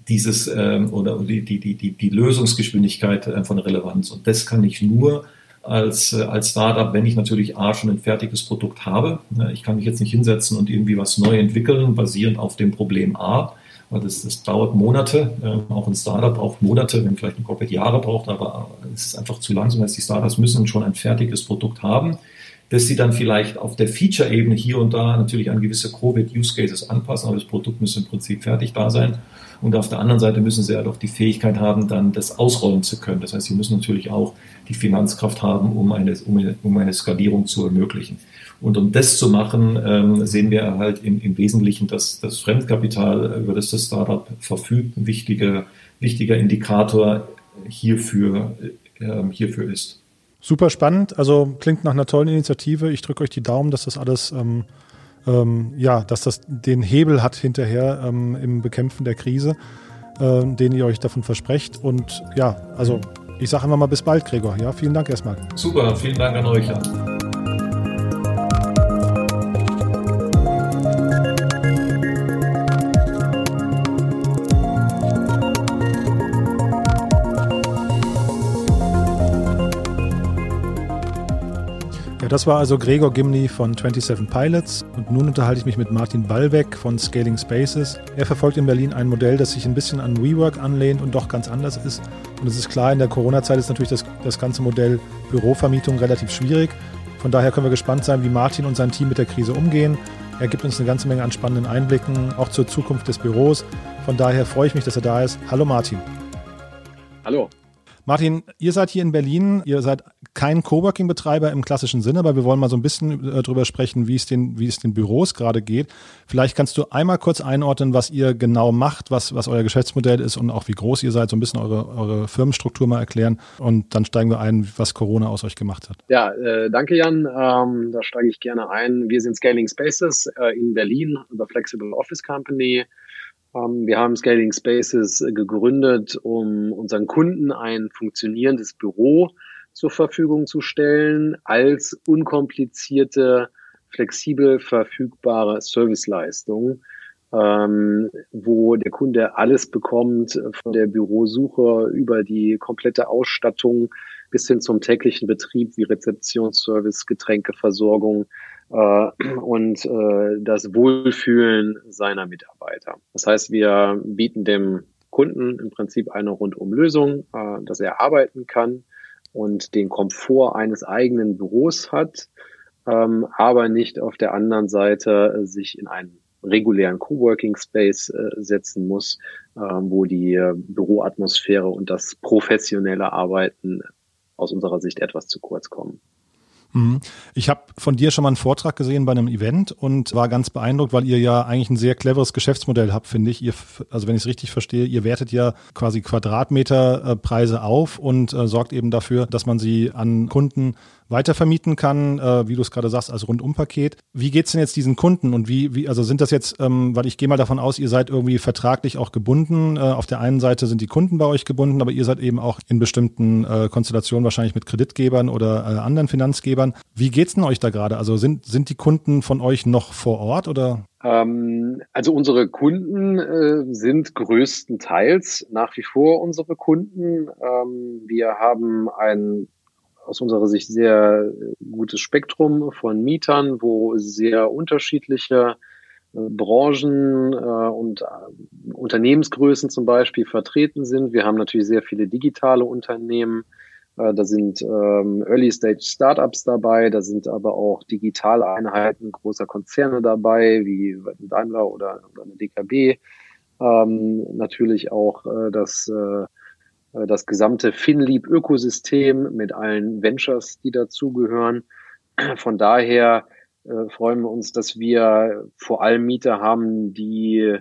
dieses ähm, oder die, die, die, die, Lösungsgeschwindigkeit äh, von Relevanz. Und das kann ich nur als, äh, als Startup, wenn ich natürlich A schon ein fertiges Produkt habe. Ich kann mich jetzt nicht hinsetzen und irgendwie was neu entwickeln, basierend auf dem Problem A, das, das dauert Monate. Ähm, auch ein Startup braucht Monate, wenn vielleicht ein Corporate Jahre braucht, aber es ist einfach zu langsam. Das die Startups müssen schon ein fertiges Produkt haben, das sie dann vielleicht auf der Feature-Ebene hier und da natürlich an gewisse Covid-Use-Cases anpassen, aber das Produkt muss im Prinzip fertig da sein. Und auf der anderen Seite müssen sie halt auch die Fähigkeit haben, dann das ausrollen zu können. Das heißt, sie müssen natürlich auch die Finanzkraft haben, um eine, um eine, um eine Skalierung zu ermöglichen. Und um das zu machen, ähm, sehen wir halt im, im Wesentlichen, dass das Fremdkapital, über das das Startup verfügt, ein wichtiger, wichtiger Indikator hierfür, äh, hierfür ist. Super spannend, also klingt nach einer tollen Initiative. Ich drücke euch die Daumen, dass das alles, ähm, ähm, ja, dass das den Hebel hat hinterher ähm, im Bekämpfen der Krise, äh, den ihr euch davon versprecht. Und ja, also ich sage einfach mal bis bald, Gregor. Ja, vielen Dank erstmal. Super, vielen Dank an euch. Ja. Das war also Gregor Gimli von 27 Pilots und nun unterhalte ich mich mit Martin Ballweg von Scaling Spaces. Er verfolgt in Berlin ein Modell, das sich ein bisschen an WeWork anlehnt und doch ganz anders ist. Und es ist klar, in der Corona-Zeit ist natürlich das, das ganze Modell Bürovermietung relativ schwierig. Von daher können wir gespannt sein, wie Martin und sein Team mit der Krise umgehen. Er gibt uns eine ganze Menge an spannenden Einblicken, auch zur Zukunft des Büros. Von daher freue ich mich, dass er da ist. Hallo Martin. Hallo. Martin, ihr seid hier in Berlin, ihr seid kein Coworking-Betreiber im klassischen Sinne, aber wir wollen mal so ein bisschen äh, darüber sprechen, wie es den, wie es den Büros gerade geht. Vielleicht kannst du einmal kurz einordnen, was ihr genau macht, was, was euer Geschäftsmodell ist und auch wie groß ihr seid, so ein bisschen eure, eure Firmenstruktur mal erklären und dann steigen wir ein, was Corona aus euch gemacht hat. Ja, äh, danke Jan, ähm, da steige ich gerne ein. Wir sind Scaling Spaces äh, in Berlin, the Flexible Office Company. Ähm, wir haben Scaling Spaces gegründet, um unseren Kunden ein funktionierendes Büro zur Verfügung zu stellen als unkomplizierte, flexibel verfügbare Serviceleistung, ähm, wo der Kunde alles bekommt von der Bürosuche über die komplette Ausstattung bis hin zum täglichen Betrieb wie Rezeptionsservice, Getränkeversorgung äh, und äh, das Wohlfühlen seiner Mitarbeiter. Das heißt, wir bieten dem Kunden im Prinzip eine Rundumlösung, äh, dass er arbeiten kann und den Komfort eines eigenen Büros hat, ähm, aber nicht auf der anderen Seite äh, sich in einen regulären Coworking Space äh, setzen muss, äh, wo die äh, Büroatmosphäre und das professionelle Arbeiten aus unserer Sicht etwas zu kurz kommen. Mhm. Ich habe von dir schon mal einen Vortrag gesehen bei einem Event und war ganz beeindruckt, weil ihr ja eigentlich ein sehr cleveres Geschäftsmodell habt, finde ich. Ihr, also wenn ich es richtig verstehe, ihr wertet ja quasi Quadratmeterpreise auf und äh, sorgt eben dafür, dass man sie an Kunden weitervermieten kann, äh, wie du es gerade sagst, als Rundumpaket. Wie geht's denn jetzt diesen Kunden und wie, wie also sind das jetzt, ähm, weil ich gehe mal davon aus, ihr seid irgendwie vertraglich auch gebunden. Äh, auf der einen Seite sind die Kunden bei euch gebunden, aber ihr seid eben auch in bestimmten äh, Konstellationen wahrscheinlich mit Kreditgebern oder äh, anderen Finanzgebern. Wie geht's denn euch da gerade? Also sind, sind die Kunden von euch noch vor Ort oder? Ähm, also unsere Kunden äh, sind größtenteils nach wie vor unsere Kunden. Ähm, wir haben ein aus unserer Sicht sehr gutes Spektrum von Mietern, wo sehr unterschiedliche äh, Branchen äh, und äh, Unternehmensgrößen zum Beispiel vertreten sind. Wir haben natürlich sehr viele digitale Unternehmen. Äh, da sind ähm, Early-Stage-Startups dabei, da sind aber auch digitale Einheiten großer Konzerne dabei, wie Daimler oder, eine DKB. Ähm, natürlich auch äh, das äh, äh, das gesamte FinLeap-Ökosystem mit allen Ventures, die dazugehören. Von daher äh, freuen wir uns, dass wir vor allem Mieter haben, die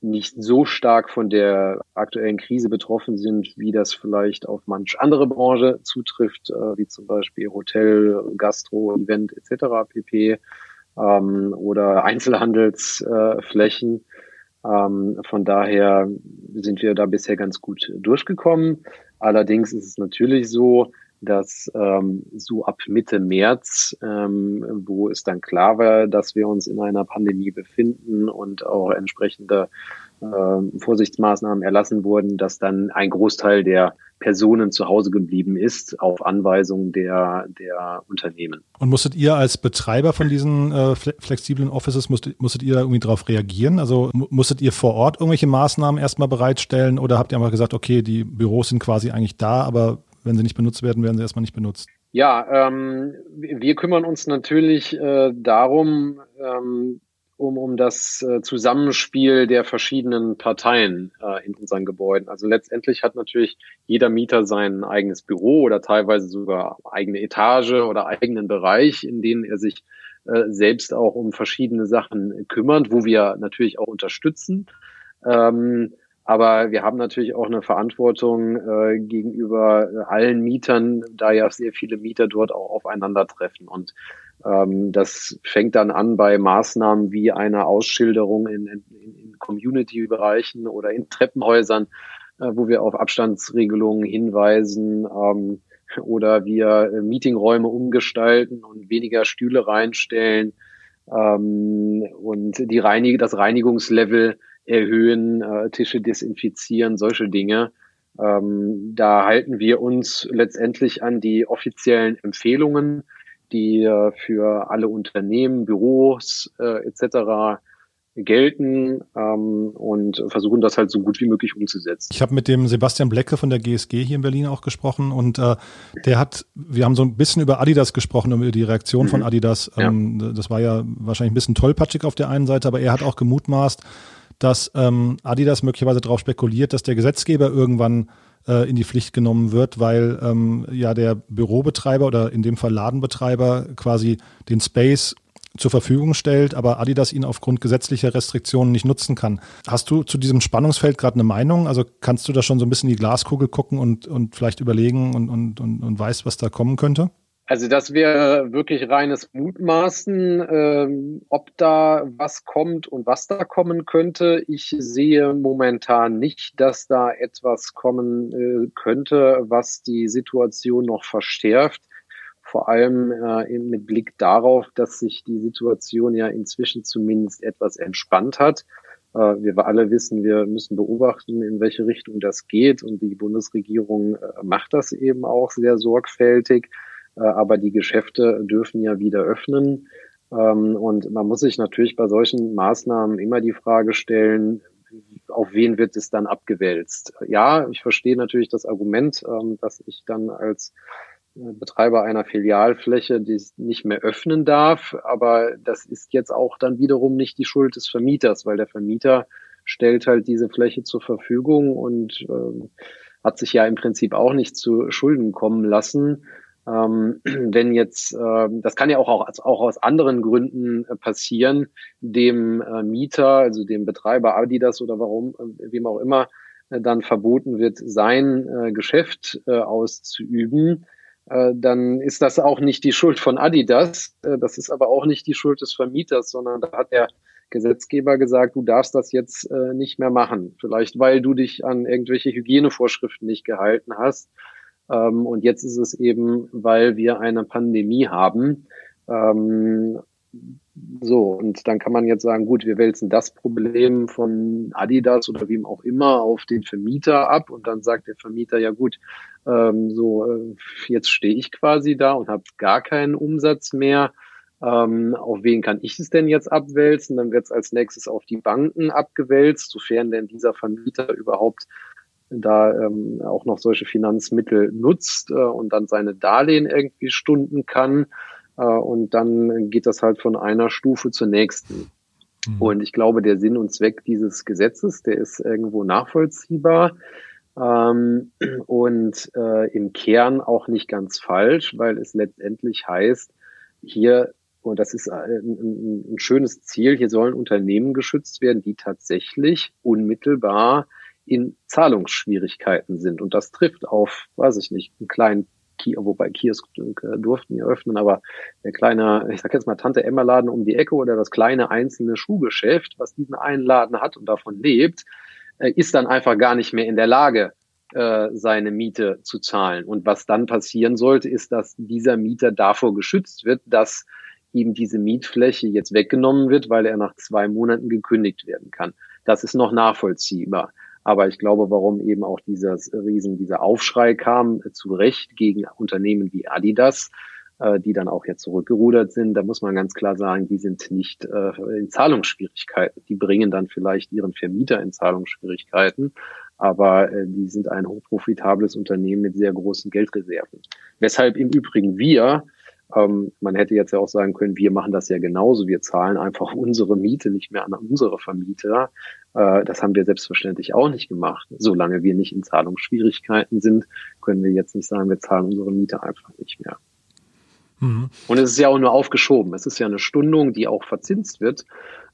nicht so stark von der aktuellen Krise betroffen sind, wie das vielleicht auf manch andere Branche zutrifft, äh, wie zum Beispiel Hotel, Gastro, Event etc. pp. Ähm, oder Einzelhandelsflächen. Ähm, von daher sind wir da bisher ganz gut durchgekommen. Allerdings ist es natürlich so, dass ähm, so ab Mitte März, ähm, wo es dann klar war, dass wir uns in einer Pandemie befinden und auch entsprechende äh, Vorsichtsmaßnahmen erlassen wurden, dass dann ein Großteil der Personen zu Hause geblieben ist auf Anweisung der, der Unternehmen. Und musstet ihr als Betreiber von diesen äh, flexiblen Offices, musstet, musstet ihr irgendwie darauf reagieren? Also musstet ihr vor Ort irgendwelche Maßnahmen erstmal bereitstellen oder habt ihr einfach gesagt, okay, die Büros sind quasi eigentlich da, aber wenn sie nicht benutzt werden, werden sie erstmal nicht benutzt? Ja, ähm, wir kümmern uns natürlich äh, darum, ähm, um, um das äh, Zusammenspiel der verschiedenen Parteien äh, in unseren Gebäuden. Also letztendlich hat natürlich jeder Mieter sein eigenes Büro oder teilweise sogar eigene Etage oder eigenen Bereich, in denen er sich äh, selbst auch um verschiedene Sachen kümmert, wo wir natürlich auch unterstützen. Ähm, aber wir haben natürlich auch eine Verantwortung äh, gegenüber allen Mietern, da ja sehr viele Mieter dort auch aufeinandertreffen. Und ähm, das fängt dann an bei Maßnahmen wie einer Ausschilderung in, in, in Community-Bereichen oder in Treppenhäusern, äh, wo wir auf Abstandsregelungen hinweisen ähm, oder wir äh, Meetingräume umgestalten und weniger Stühle reinstellen ähm, und die Reinig das Reinigungslevel erhöhen, äh, Tische desinfizieren, solche Dinge. Ähm, da halten wir uns letztendlich an die offiziellen Empfehlungen, die äh, für alle Unternehmen, Büros äh, etc gelten ähm, und versuchen das halt so gut wie möglich umzusetzen. Ich habe mit dem Sebastian Blecke von der GSG hier in Berlin auch gesprochen und äh, der hat, wir haben so ein bisschen über Adidas gesprochen, über die Reaktion mhm. von Adidas. Ähm, ja. Das war ja wahrscheinlich ein bisschen tollpatschig auf der einen Seite, aber er hat auch gemutmaßt, dass ähm, Adidas möglicherweise darauf spekuliert, dass der Gesetzgeber irgendwann äh, in die Pflicht genommen wird, weil ähm, ja der Bürobetreiber oder in dem Fall Ladenbetreiber quasi den Space zur Verfügung stellt, aber Adidas ihn aufgrund gesetzlicher Restriktionen nicht nutzen kann. Hast du zu diesem Spannungsfeld gerade eine Meinung? Also kannst du da schon so ein bisschen in die Glaskugel gucken und, und vielleicht überlegen und, und, und, und weißt, was da kommen könnte? Also das wäre wirklich reines Mutmaßen, ähm, ob da was kommt und was da kommen könnte. Ich sehe momentan nicht, dass da etwas kommen äh, könnte, was die Situation noch verstärkt. Vor allem äh, mit Blick darauf, dass sich die Situation ja inzwischen zumindest etwas entspannt hat. Äh, wir alle wissen, wir müssen beobachten, in welche Richtung das geht. Und die Bundesregierung äh, macht das eben auch sehr sorgfältig. Äh, aber die Geschäfte dürfen ja wieder öffnen. Ähm, und man muss sich natürlich bei solchen Maßnahmen immer die Frage stellen, auf wen wird es dann abgewälzt? Ja, ich verstehe natürlich das Argument, ähm, dass ich dann als Betreiber einer Filialfläche, die nicht mehr öffnen darf. Aber das ist jetzt auch dann wiederum nicht die Schuld des Vermieters, weil der Vermieter stellt halt diese Fläche zur Verfügung und äh, hat sich ja im Prinzip auch nicht zu Schulden kommen lassen. Ähm, wenn jetzt, äh, das kann ja auch, auch, auch aus anderen Gründen äh, passieren, dem äh, Mieter, also dem Betreiber Adidas oder warum, äh, wem auch immer, äh, dann verboten wird, sein Geschäft auszuüben dann ist das auch nicht die Schuld von Adidas. Das ist aber auch nicht die Schuld des Vermieters, sondern da hat der Gesetzgeber gesagt, du darfst das jetzt nicht mehr machen. Vielleicht weil du dich an irgendwelche Hygienevorschriften nicht gehalten hast. Ähm, und jetzt ist es eben, weil wir eine Pandemie haben. Ähm, so, und dann kann man jetzt sagen, gut, wir wälzen das Problem von Adidas oder wem auch immer auf den Vermieter ab und dann sagt der Vermieter, ja gut, ähm, so, äh, jetzt stehe ich quasi da und habe gar keinen Umsatz mehr. Ähm, auf wen kann ich es denn jetzt abwälzen? Dann wird es als nächstes auf die Banken abgewälzt, sofern denn dieser Vermieter überhaupt da ähm, auch noch solche Finanzmittel nutzt äh, und dann seine Darlehen irgendwie stunden kann. Äh, und dann geht das halt von einer Stufe zur nächsten. Mhm. Und ich glaube, der Sinn und Zweck dieses Gesetzes, der ist irgendwo nachvollziehbar ähm, und äh, im Kern auch nicht ganz falsch, weil es letztendlich heißt, hier, und das ist ein, ein, ein schönes Ziel, hier sollen Unternehmen geschützt werden, die tatsächlich unmittelbar in Zahlungsschwierigkeiten sind. Und das trifft auf, weiß ich nicht, einen kleinen Kiosk, wobei Kiosk äh, durften ja öffnen, aber der kleine, ich sag jetzt mal Tante Emma Laden um die Ecke oder das kleine einzelne Schuhgeschäft, was diesen einen Laden hat und davon lebt, äh, ist dann einfach gar nicht mehr in der Lage, äh, seine Miete zu zahlen. Und was dann passieren sollte, ist, dass dieser Mieter davor geschützt wird, dass ihm diese Mietfläche jetzt weggenommen wird, weil er nach zwei Monaten gekündigt werden kann. Das ist noch nachvollziehbar. Aber ich glaube, warum eben auch dieses Riesen, dieser Aufschrei kam, äh, zu Recht gegen Unternehmen wie Adidas, äh, die dann auch jetzt zurückgerudert sind, da muss man ganz klar sagen, die sind nicht äh, in Zahlungsschwierigkeiten. Die bringen dann vielleicht ihren Vermieter in Zahlungsschwierigkeiten, aber die sind ein hochprofitables Unternehmen mit sehr großen Geldreserven. Weshalb im Übrigen wir ähm, man hätte jetzt ja auch sagen können, wir machen das ja genauso. Wir zahlen einfach unsere Miete nicht mehr an unsere Vermieter. Äh, das haben wir selbstverständlich auch nicht gemacht. Solange wir nicht in Zahlungsschwierigkeiten sind, können wir jetzt nicht sagen, wir zahlen unsere Miete einfach nicht mehr. Mhm. Und es ist ja auch nur aufgeschoben. Es ist ja eine Stundung, die auch verzinst wird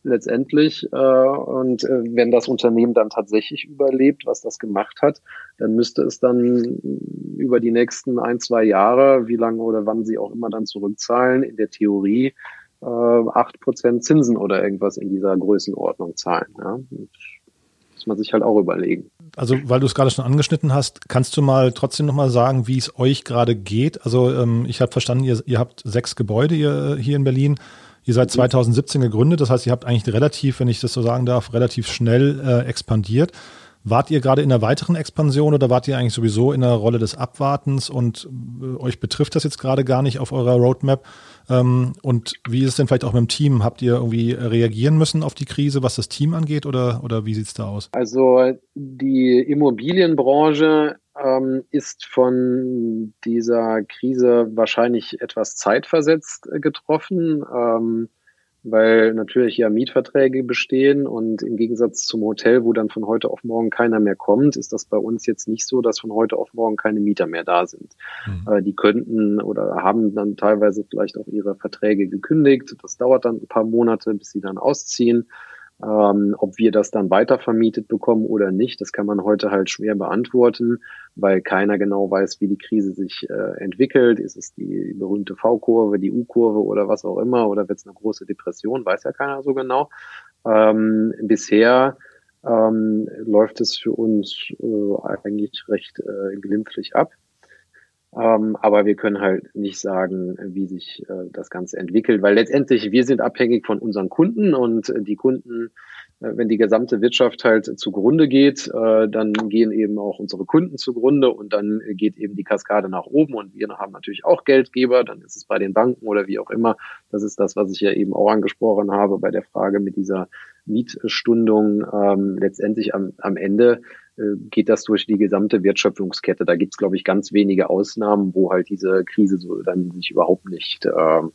letztendlich. Äh, und äh, wenn das Unternehmen dann tatsächlich überlebt, was das gemacht hat, dann müsste es dann über die nächsten ein, zwei Jahre, wie lange oder wann sie auch immer dann zurückzahlen, in der Theorie äh, acht Prozent Zinsen oder irgendwas in dieser Größenordnung zahlen. Ja? Muss man sich halt auch überlegen. Also, weil du es gerade schon angeschnitten hast, kannst du mal trotzdem nochmal sagen, wie es euch gerade geht? Also, ähm, ich habe verstanden, ihr, ihr habt sechs Gebäude hier, hier in Berlin. Ihr seid 2017 mhm. gegründet, das heißt, ihr habt eigentlich relativ, wenn ich das so sagen darf, relativ schnell äh, expandiert. Wart ihr gerade in einer weiteren Expansion oder wart ihr eigentlich sowieso in der Rolle des Abwartens und äh, euch betrifft das jetzt gerade gar nicht auf eurer Roadmap? Ähm, und wie ist es denn vielleicht auch mit dem Team? Habt ihr irgendwie reagieren müssen auf die Krise, was das Team angeht oder, oder wie sieht es da aus? Also die Immobilienbranche ähm, ist von dieser Krise wahrscheinlich etwas zeitversetzt äh, getroffen, ähm, weil natürlich ja Mietverträge bestehen und im Gegensatz zum Hotel, wo dann von heute auf morgen keiner mehr kommt, ist das bei uns jetzt nicht so, dass von heute auf morgen keine Mieter mehr da sind. Mhm. Äh, die könnten oder haben dann teilweise vielleicht auch ihre Verträge gekündigt. Das dauert dann ein paar Monate, bis sie dann ausziehen. Ähm, ob wir das dann weiter vermietet bekommen oder nicht, das kann man heute halt schwer beantworten, weil keiner genau weiß, wie die Krise sich äh, entwickelt. Ist es die berühmte V-Kurve, die U-Kurve oder was auch immer, oder wird es eine große Depression, weiß ja keiner so genau. Ähm, bisher ähm, läuft es für uns äh, eigentlich recht äh, glimpflich ab. Ähm, aber wir können halt nicht sagen, wie sich äh, das Ganze entwickelt, weil letztendlich wir sind abhängig von unseren Kunden und äh, die Kunden äh, wenn die gesamte Wirtschaft halt zugrunde geht, äh, dann gehen eben auch unsere Kunden zugrunde und dann geht eben die Kaskade nach oben und wir haben natürlich auch Geldgeber, dann ist es bei den Banken oder wie auch immer. Das ist das, was ich ja eben auch angesprochen habe bei der Frage mit dieser Mietstundung. Ähm, letztendlich am, am Ende geht das durch die gesamte Wertschöpfungskette. Da gibt es, glaube ich, ganz wenige Ausnahmen, wo halt diese Krise so dann sich überhaupt nicht ähm,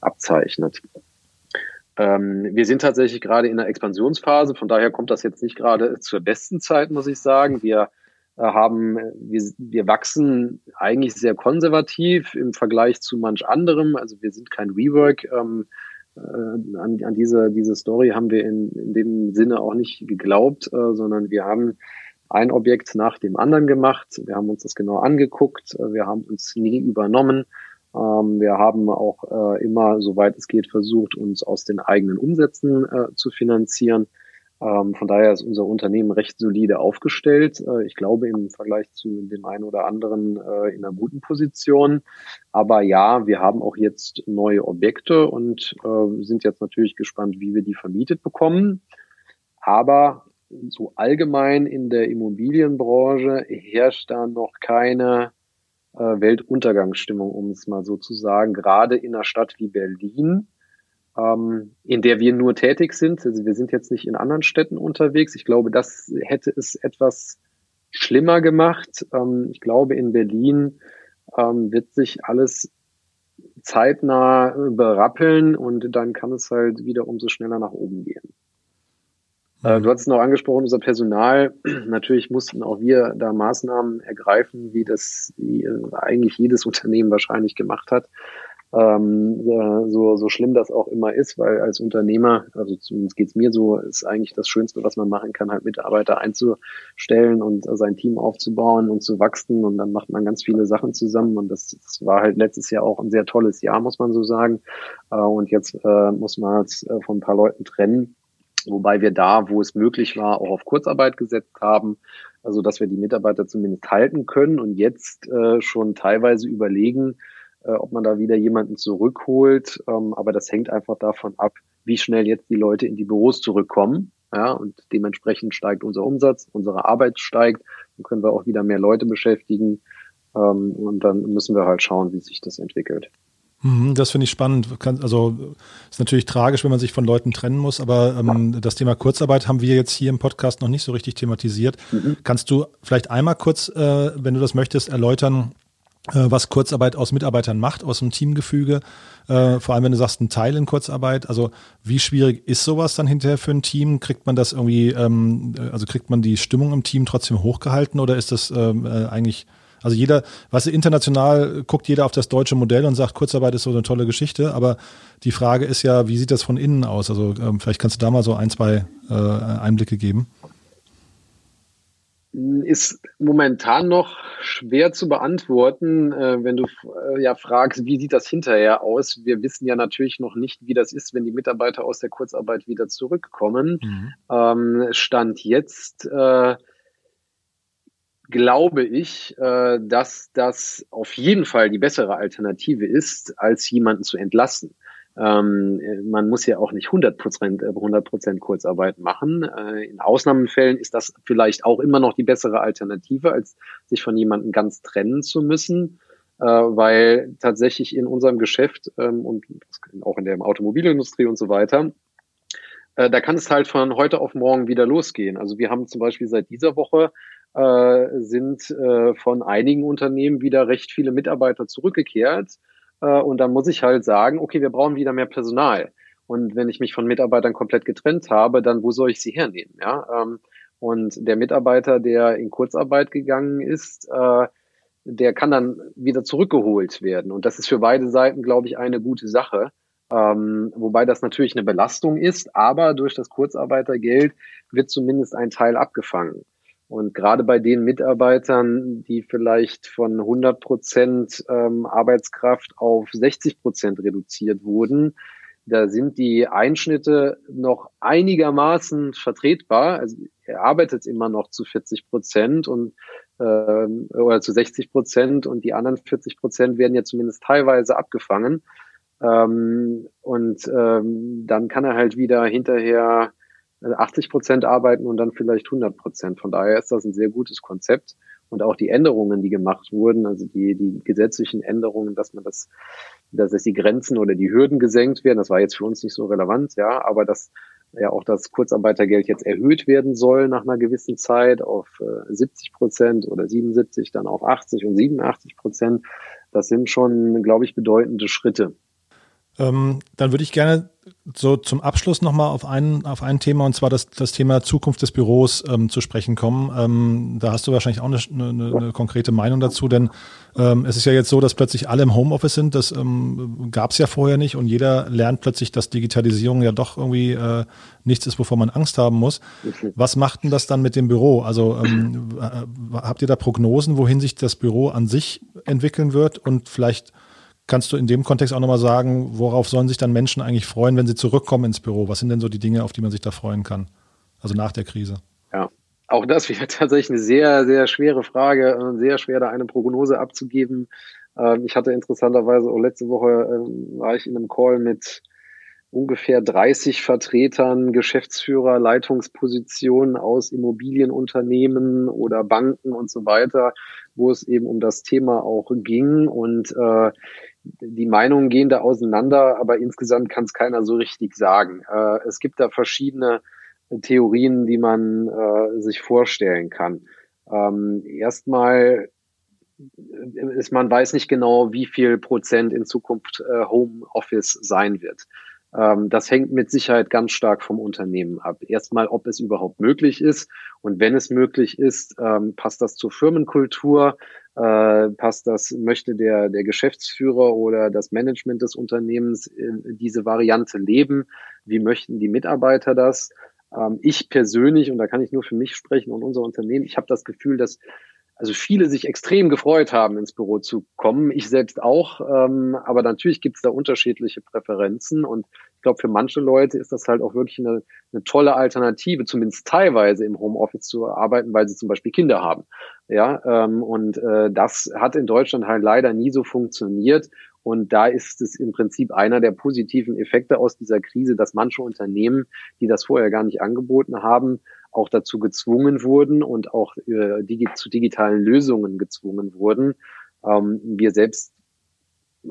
abzeichnet. Ähm, wir sind tatsächlich gerade in einer Expansionsphase, von daher kommt das jetzt nicht gerade zur besten Zeit, muss ich sagen. Wir äh, haben, wir, wir wachsen eigentlich sehr konservativ im Vergleich zu manch anderem. Also wir sind kein Rework. Ähm, äh, an, an diese, diese Story haben wir in, in dem Sinne auch nicht geglaubt, äh, sondern wir haben ein Objekt nach dem anderen gemacht. Wir haben uns das genau angeguckt. Wir haben uns nie übernommen. Ähm, wir haben auch äh, immer, soweit es geht, versucht, uns aus den eigenen Umsätzen äh, zu finanzieren. Ähm, von daher ist unser Unternehmen recht solide aufgestellt. Äh, ich glaube im Vergleich zu dem einen oder anderen in einer guten Position. Aber ja, wir haben auch jetzt neue Objekte und sind jetzt natürlich gespannt, wie wir die vermietet bekommen. Aber so allgemein in der Immobilienbranche herrscht da noch keine äh, Weltuntergangsstimmung, um es mal so zu sagen, gerade in einer Stadt wie Berlin, ähm, in der wir nur tätig sind. Also wir sind jetzt nicht in anderen Städten unterwegs. Ich glaube, das hätte es etwas schlimmer gemacht. Ähm, ich glaube, in Berlin ähm, wird sich alles zeitnah berappeln und dann kann es halt wieder umso schneller nach oben gehen. Äh, du hast es noch angesprochen, unser Personal. Natürlich mussten auch wir da Maßnahmen ergreifen, wie das äh, eigentlich jedes Unternehmen wahrscheinlich gemacht hat. Ähm, äh, so, so schlimm das auch immer ist, weil als Unternehmer, also zumindest geht's mir so, ist eigentlich das Schönste, was man machen kann, halt Mitarbeiter einzustellen und sein Team aufzubauen und zu wachsen und dann macht man ganz viele Sachen zusammen und das, das war halt letztes Jahr auch ein sehr tolles Jahr, muss man so sagen. Und jetzt muss man halt von ein paar Leuten trennen Wobei wir da, wo es möglich war, auch auf Kurzarbeit gesetzt haben, also dass wir die Mitarbeiter zumindest halten können und jetzt äh, schon teilweise überlegen, äh, ob man da wieder jemanden zurückholt. Ähm, aber das hängt einfach davon ab, wie schnell jetzt die Leute in die Büros zurückkommen. Ja, und dementsprechend steigt unser Umsatz, unsere Arbeit steigt, dann können wir auch wieder mehr Leute beschäftigen. Ähm, und dann müssen wir halt schauen, wie sich das entwickelt. Mhm, das finde ich spannend. Also ist natürlich tragisch, wenn man sich von Leuten trennen muss, aber ähm, das Thema Kurzarbeit haben wir jetzt hier im Podcast noch nicht so richtig thematisiert. Mhm. Kannst du vielleicht einmal kurz, äh, wenn du das möchtest, erläutern, äh, was Kurzarbeit aus Mitarbeitern macht, aus dem Teamgefüge? Äh, vor allem, wenn du sagst, ein Teil in Kurzarbeit. Also wie schwierig ist sowas dann hinterher für ein Team? Kriegt man das irgendwie, ähm, also kriegt man die Stimmung im Team trotzdem hochgehalten oder ist das ähm, äh, eigentlich also jeder, was international guckt jeder auf das deutsche Modell und sagt, Kurzarbeit ist so eine tolle Geschichte. Aber die Frage ist ja, wie sieht das von innen aus? Also ähm, vielleicht kannst du da mal so ein, zwei äh, Einblicke geben. Ist momentan noch schwer zu beantworten, äh, wenn du äh, ja fragst, wie sieht das hinterher aus? Wir wissen ja natürlich noch nicht, wie das ist, wenn die Mitarbeiter aus der Kurzarbeit wieder zurückkommen. Mhm. Ähm, Stand jetzt äh, glaube ich, äh, dass das auf jeden Fall die bessere Alternative ist, als jemanden zu entlassen. Ähm, man muss ja auch nicht 100 Prozent, 100 äh, Kurzarbeit machen. Äh, in Ausnahmefällen ist das vielleicht auch immer noch die bessere Alternative, als sich von jemandem ganz trennen zu müssen. Äh, weil tatsächlich in unserem Geschäft ähm, und auch in der Automobilindustrie und so weiter, äh, da kann es halt von heute auf morgen wieder losgehen. Also wir haben zum Beispiel seit dieser Woche äh, sind äh, von einigen Unternehmen wieder recht viele Mitarbeiter zurückgekehrt. Äh, und dann muss ich halt sagen, okay, wir brauchen wieder mehr Personal. Und wenn ich mich von Mitarbeitern komplett getrennt habe, dann wo soll ich sie hernehmen? Ja? Ähm, und der Mitarbeiter, der in Kurzarbeit gegangen ist, äh, der kann dann wieder zurückgeholt werden. Und das ist für beide Seiten, glaube ich, eine gute Sache. Ähm, wobei das natürlich eine Belastung ist, aber durch das Kurzarbeitergeld wird zumindest ein Teil abgefangen. Und gerade bei den Mitarbeitern, die vielleicht von 100 Prozent ähm, Arbeitskraft auf 60 Prozent reduziert wurden, da sind die Einschnitte noch einigermaßen vertretbar. Also er arbeitet immer noch zu 40 Prozent und ähm, oder zu 60 Prozent und die anderen 40 Prozent werden ja zumindest teilweise abgefangen. Ähm, und ähm, dann kann er halt wieder hinterher 80 Prozent arbeiten und dann vielleicht 100 Prozent. Von daher ist das ein sehr gutes Konzept und auch die Änderungen, die gemacht wurden, also die, die gesetzlichen Änderungen, dass man das, dass die Grenzen oder die Hürden gesenkt werden, das war jetzt für uns nicht so relevant, ja, aber dass ja auch das Kurzarbeitergeld jetzt erhöht werden soll nach einer gewissen Zeit auf 70 äh, Prozent oder 77, dann auf 80 und 87 Prozent. Das sind schon, glaube ich, bedeutende Schritte. Ähm, dann würde ich gerne so zum Abschluss nochmal auf ein, auf ein Thema, und zwar das, das Thema Zukunft des Büros ähm, zu sprechen kommen. Ähm, da hast du wahrscheinlich auch eine, eine, eine konkrete Meinung dazu, denn ähm, es ist ja jetzt so, dass plötzlich alle im Homeoffice sind. Das ähm, gab es ja vorher nicht und jeder lernt plötzlich, dass Digitalisierung ja doch irgendwie äh, nichts ist, wovor man Angst haben muss. Was macht denn das dann mit dem Büro? Also ähm, äh, habt ihr da Prognosen, wohin sich das Büro an sich entwickeln wird und vielleicht Kannst du in dem Kontext auch nochmal sagen, worauf sollen sich dann Menschen eigentlich freuen, wenn sie zurückkommen ins Büro? Was sind denn so die Dinge, auf die man sich da freuen kann? Also nach der Krise. Ja, auch das wäre tatsächlich eine sehr, sehr schwere Frage, sehr schwer da eine Prognose abzugeben. Ähm, ich hatte interessanterweise auch letzte Woche ähm, war ich in einem Call mit ungefähr 30 Vertretern, Geschäftsführer, Leitungspositionen aus Immobilienunternehmen oder Banken und so weiter, wo es eben um das Thema auch ging. Und äh, die Meinungen gehen da auseinander, aber insgesamt kann es keiner so richtig sagen. Äh, es gibt da verschiedene Theorien, die man äh, sich vorstellen kann. Ähm, erstmal ist man weiß nicht genau, wie viel Prozent in Zukunft äh, Homeoffice sein wird. Ähm, das hängt mit Sicherheit ganz stark vom Unternehmen ab. Erstmal, ob es überhaupt möglich ist. Und wenn es möglich ist, ähm, passt das zur Firmenkultur? Äh, passt das, möchte der, der Geschäftsführer oder das Management des Unternehmens diese Variante leben? Wie möchten die Mitarbeiter das? Ähm, ich persönlich, und da kann ich nur für mich sprechen und unser Unternehmen, ich habe das Gefühl, dass also viele sich extrem gefreut haben, ins Büro zu kommen. Ich selbst auch. Ähm, aber natürlich gibt es da unterschiedliche Präferenzen. Und ich glaube, für manche Leute ist das halt auch wirklich eine, eine tolle Alternative, zumindest teilweise im Homeoffice zu arbeiten, weil sie zum Beispiel Kinder haben. Ja, ähm, und äh, das hat in Deutschland halt leider nie so funktioniert. Und da ist es im Prinzip einer der positiven Effekte aus dieser Krise, dass manche Unternehmen, die das vorher gar nicht angeboten haben, auch dazu gezwungen wurden und auch äh, digi zu digitalen Lösungen gezwungen wurden. Ähm, wir selbst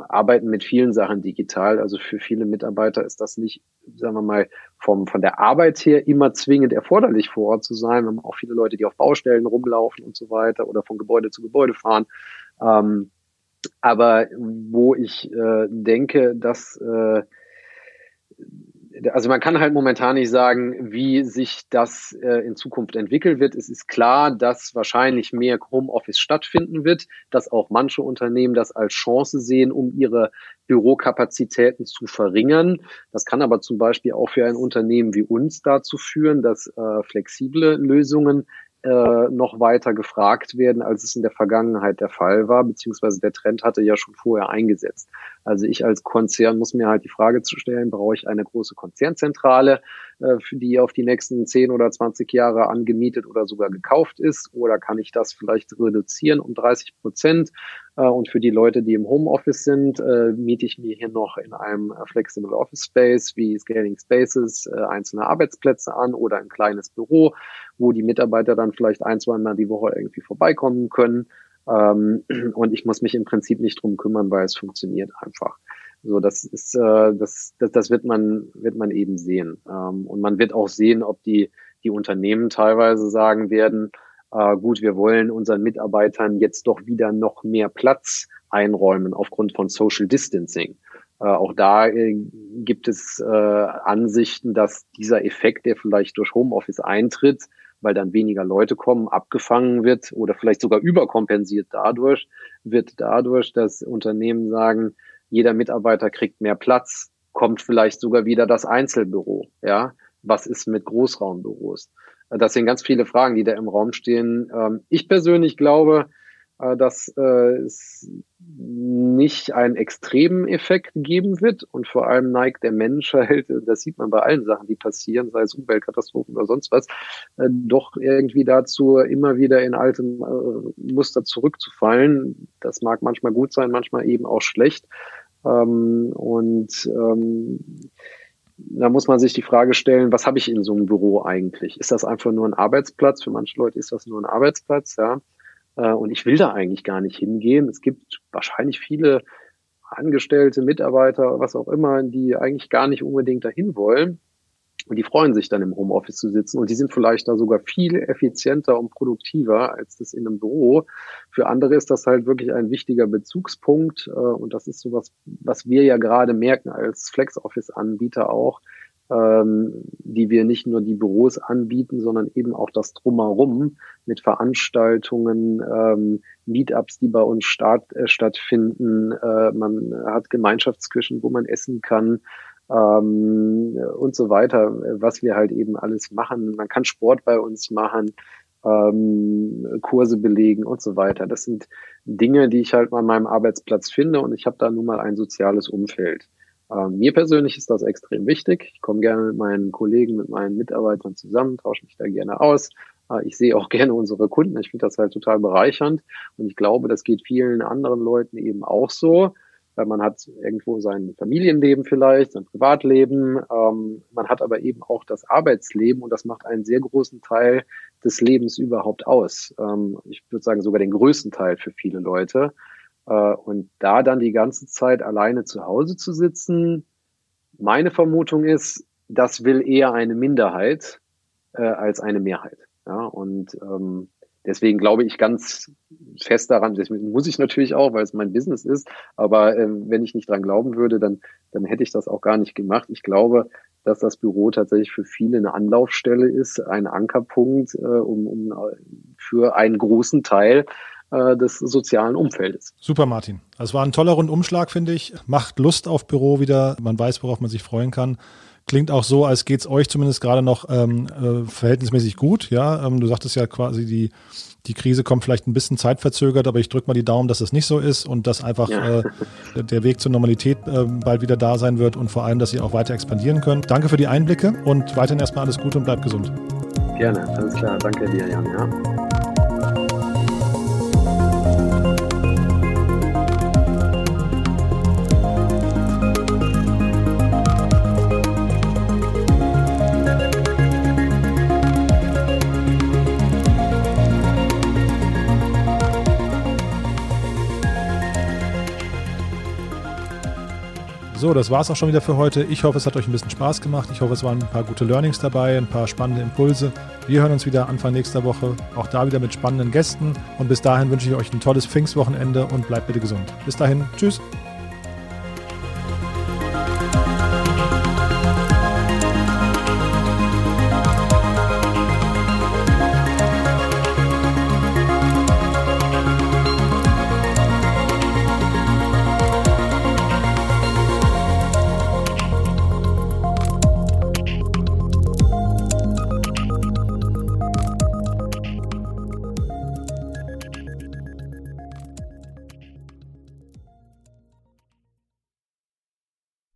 arbeiten mit vielen Sachen digital. Also für viele Mitarbeiter ist das nicht, sagen wir mal, vom, von der Arbeit her immer zwingend erforderlich vor Ort zu sein. Wir haben auch viele Leute, die auf Baustellen rumlaufen und so weiter oder von Gebäude zu Gebäude fahren. Ähm, aber wo ich äh, denke, dass äh, also man kann halt momentan nicht sagen, wie sich das äh, in Zukunft entwickeln wird. Es ist klar, dass wahrscheinlich mehr Homeoffice stattfinden wird, dass auch manche Unternehmen das als Chance sehen, um ihre Bürokapazitäten zu verringern. Das kann aber zum Beispiel auch für ein Unternehmen wie uns dazu führen, dass äh, flexible Lösungen äh, noch weiter gefragt werden, als es in der Vergangenheit der Fall war, beziehungsweise der Trend hatte ja schon vorher eingesetzt. Also ich als Konzern muss mir halt die Frage zu stellen, brauche ich eine große Konzernzentrale, die auf die nächsten 10 oder 20 Jahre angemietet oder sogar gekauft ist, oder kann ich das vielleicht reduzieren um 30 Prozent? Äh, und für die Leute, die im Homeoffice sind, äh, miete ich mir hier noch in einem äh, Flexible Office Space wie Scaling Spaces äh, einzelne Arbeitsplätze an oder ein kleines Büro, wo die Mitarbeiter dann vielleicht ein, zwei Mal die Woche irgendwie vorbeikommen können. Ähm, und ich muss mich im Prinzip nicht drum kümmern, weil es funktioniert einfach. So, das ist, äh, das, das, das wird man, wird man eben sehen. Ähm, und man wird auch sehen, ob die, die Unternehmen teilweise sagen werden, äh, gut, wir wollen unseren Mitarbeitern jetzt doch wieder noch mehr Platz einräumen aufgrund von Social Distancing. Äh, auch da äh, gibt es äh, Ansichten, dass dieser Effekt, der vielleicht durch Homeoffice eintritt, weil dann weniger Leute kommen, abgefangen wird oder vielleicht sogar überkompensiert dadurch, wird dadurch, dass Unternehmen sagen, jeder Mitarbeiter kriegt mehr Platz, kommt vielleicht sogar wieder das Einzelbüro. Ja, was ist mit Großraumbüros? Das sind ganz viele Fragen, die da im Raum stehen. Ähm, ich persönlich glaube, äh, dass äh, es nicht einen extremen Effekt geben wird und vor allem neigt der Mensch halt, das sieht man bei allen Sachen, die passieren, sei es Umweltkatastrophen oder sonst was, äh, doch irgendwie dazu, immer wieder in alte Muster zurückzufallen. Das mag manchmal gut sein, manchmal eben auch schlecht. Ähm, und ähm, da muss man sich die Frage stellen, was habe ich in so einem Büro eigentlich? Ist das einfach nur ein Arbeitsplatz? Für manche Leute ist das nur ein Arbeitsplatz, ja. Äh, und ich will da eigentlich gar nicht hingehen. Es gibt wahrscheinlich viele Angestellte, Mitarbeiter, was auch immer, die eigentlich gar nicht unbedingt dahin wollen. Und die freuen sich dann im Homeoffice zu sitzen und die sind vielleicht da sogar viel effizienter und produktiver als das in einem Büro. Für andere ist das halt wirklich ein wichtiger Bezugspunkt äh, und das ist sowas, was wir ja gerade merken als FlexOffice-Anbieter auch, ähm, die wir nicht nur die Büros anbieten, sondern eben auch das Drumherum mit Veranstaltungen, ähm, Meetups, die bei uns start, äh, stattfinden. Äh, man hat Gemeinschaftsküchen, wo man essen kann ähm, und so weiter, was wir halt eben alles machen. Man kann Sport bei uns machen, ähm, Kurse belegen und so weiter. Das sind Dinge, die ich halt an meinem Arbeitsplatz finde und ich habe da nun mal ein soziales Umfeld. Ähm, mir persönlich ist das extrem wichtig. Ich komme gerne mit meinen Kollegen, mit meinen Mitarbeitern zusammen, tausche mich da gerne aus. Äh, ich sehe auch gerne unsere Kunden. Ich finde das halt total bereichernd. Und ich glaube, das geht vielen anderen Leuten eben auch so. Weil man hat irgendwo sein Familienleben vielleicht, sein Privatleben. Ähm, man hat aber eben auch das Arbeitsleben und das macht einen sehr großen Teil des Lebens überhaupt aus. Ähm, ich würde sagen sogar den größten Teil für viele Leute. Äh, und da dann die ganze Zeit alleine zu Hause zu sitzen, meine Vermutung ist, das will eher eine Minderheit äh, als eine Mehrheit. Ja, und ähm, deswegen glaube ich ganz fest daran, deswegen muss ich natürlich auch, weil es mein Business ist, aber äh, wenn ich nicht dran glauben würde, dann, dann hätte ich das auch gar nicht gemacht. Ich glaube, dass das Büro tatsächlich für viele eine Anlaufstelle ist, ein Ankerpunkt, äh, um, um für einen großen Teil äh, des sozialen Umfeldes. Super, Martin. Das war ein toller Rundumschlag, finde ich. Macht Lust auf Büro wieder. Man weiß, worauf man sich freuen kann. Klingt auch so, als geht es euch zumindest gerade noch ähm, äh, verhältnismäßig gut. Ja, ähm, du sagtest ja quasi, die, die Krise kommt vielleicht ein bisschen zeitverzögert, aber ich drücke mal die Daumen, dass das nicht so ist und dass einfach ja. äh, der Weg zur Normalität äh, bald wieder da sein wird und vor allem, dass ihr auch weiter expandieren könnt. Danke für die Einblicke und weiterhin erstmal alles Gute und bleibt gesund. Gerne, alles klar. Danke dir, Jan. Ja. So, das war es auch schon wieder für heute. Ich hoffe, es hat euch ein bisschen Spaß gemacht. Ich hoffe, es waren ein paar gute Learnings dabei, ein paar spannende Impulse. Wir hören uns wieder Anfang nächster Woche, auch da wieder mit spannenden Gästen. Und bis dahin wünsche ich euch ein tolles Pfingstwochenende und bleibt bitte gesund. Bis dahin, tschüss.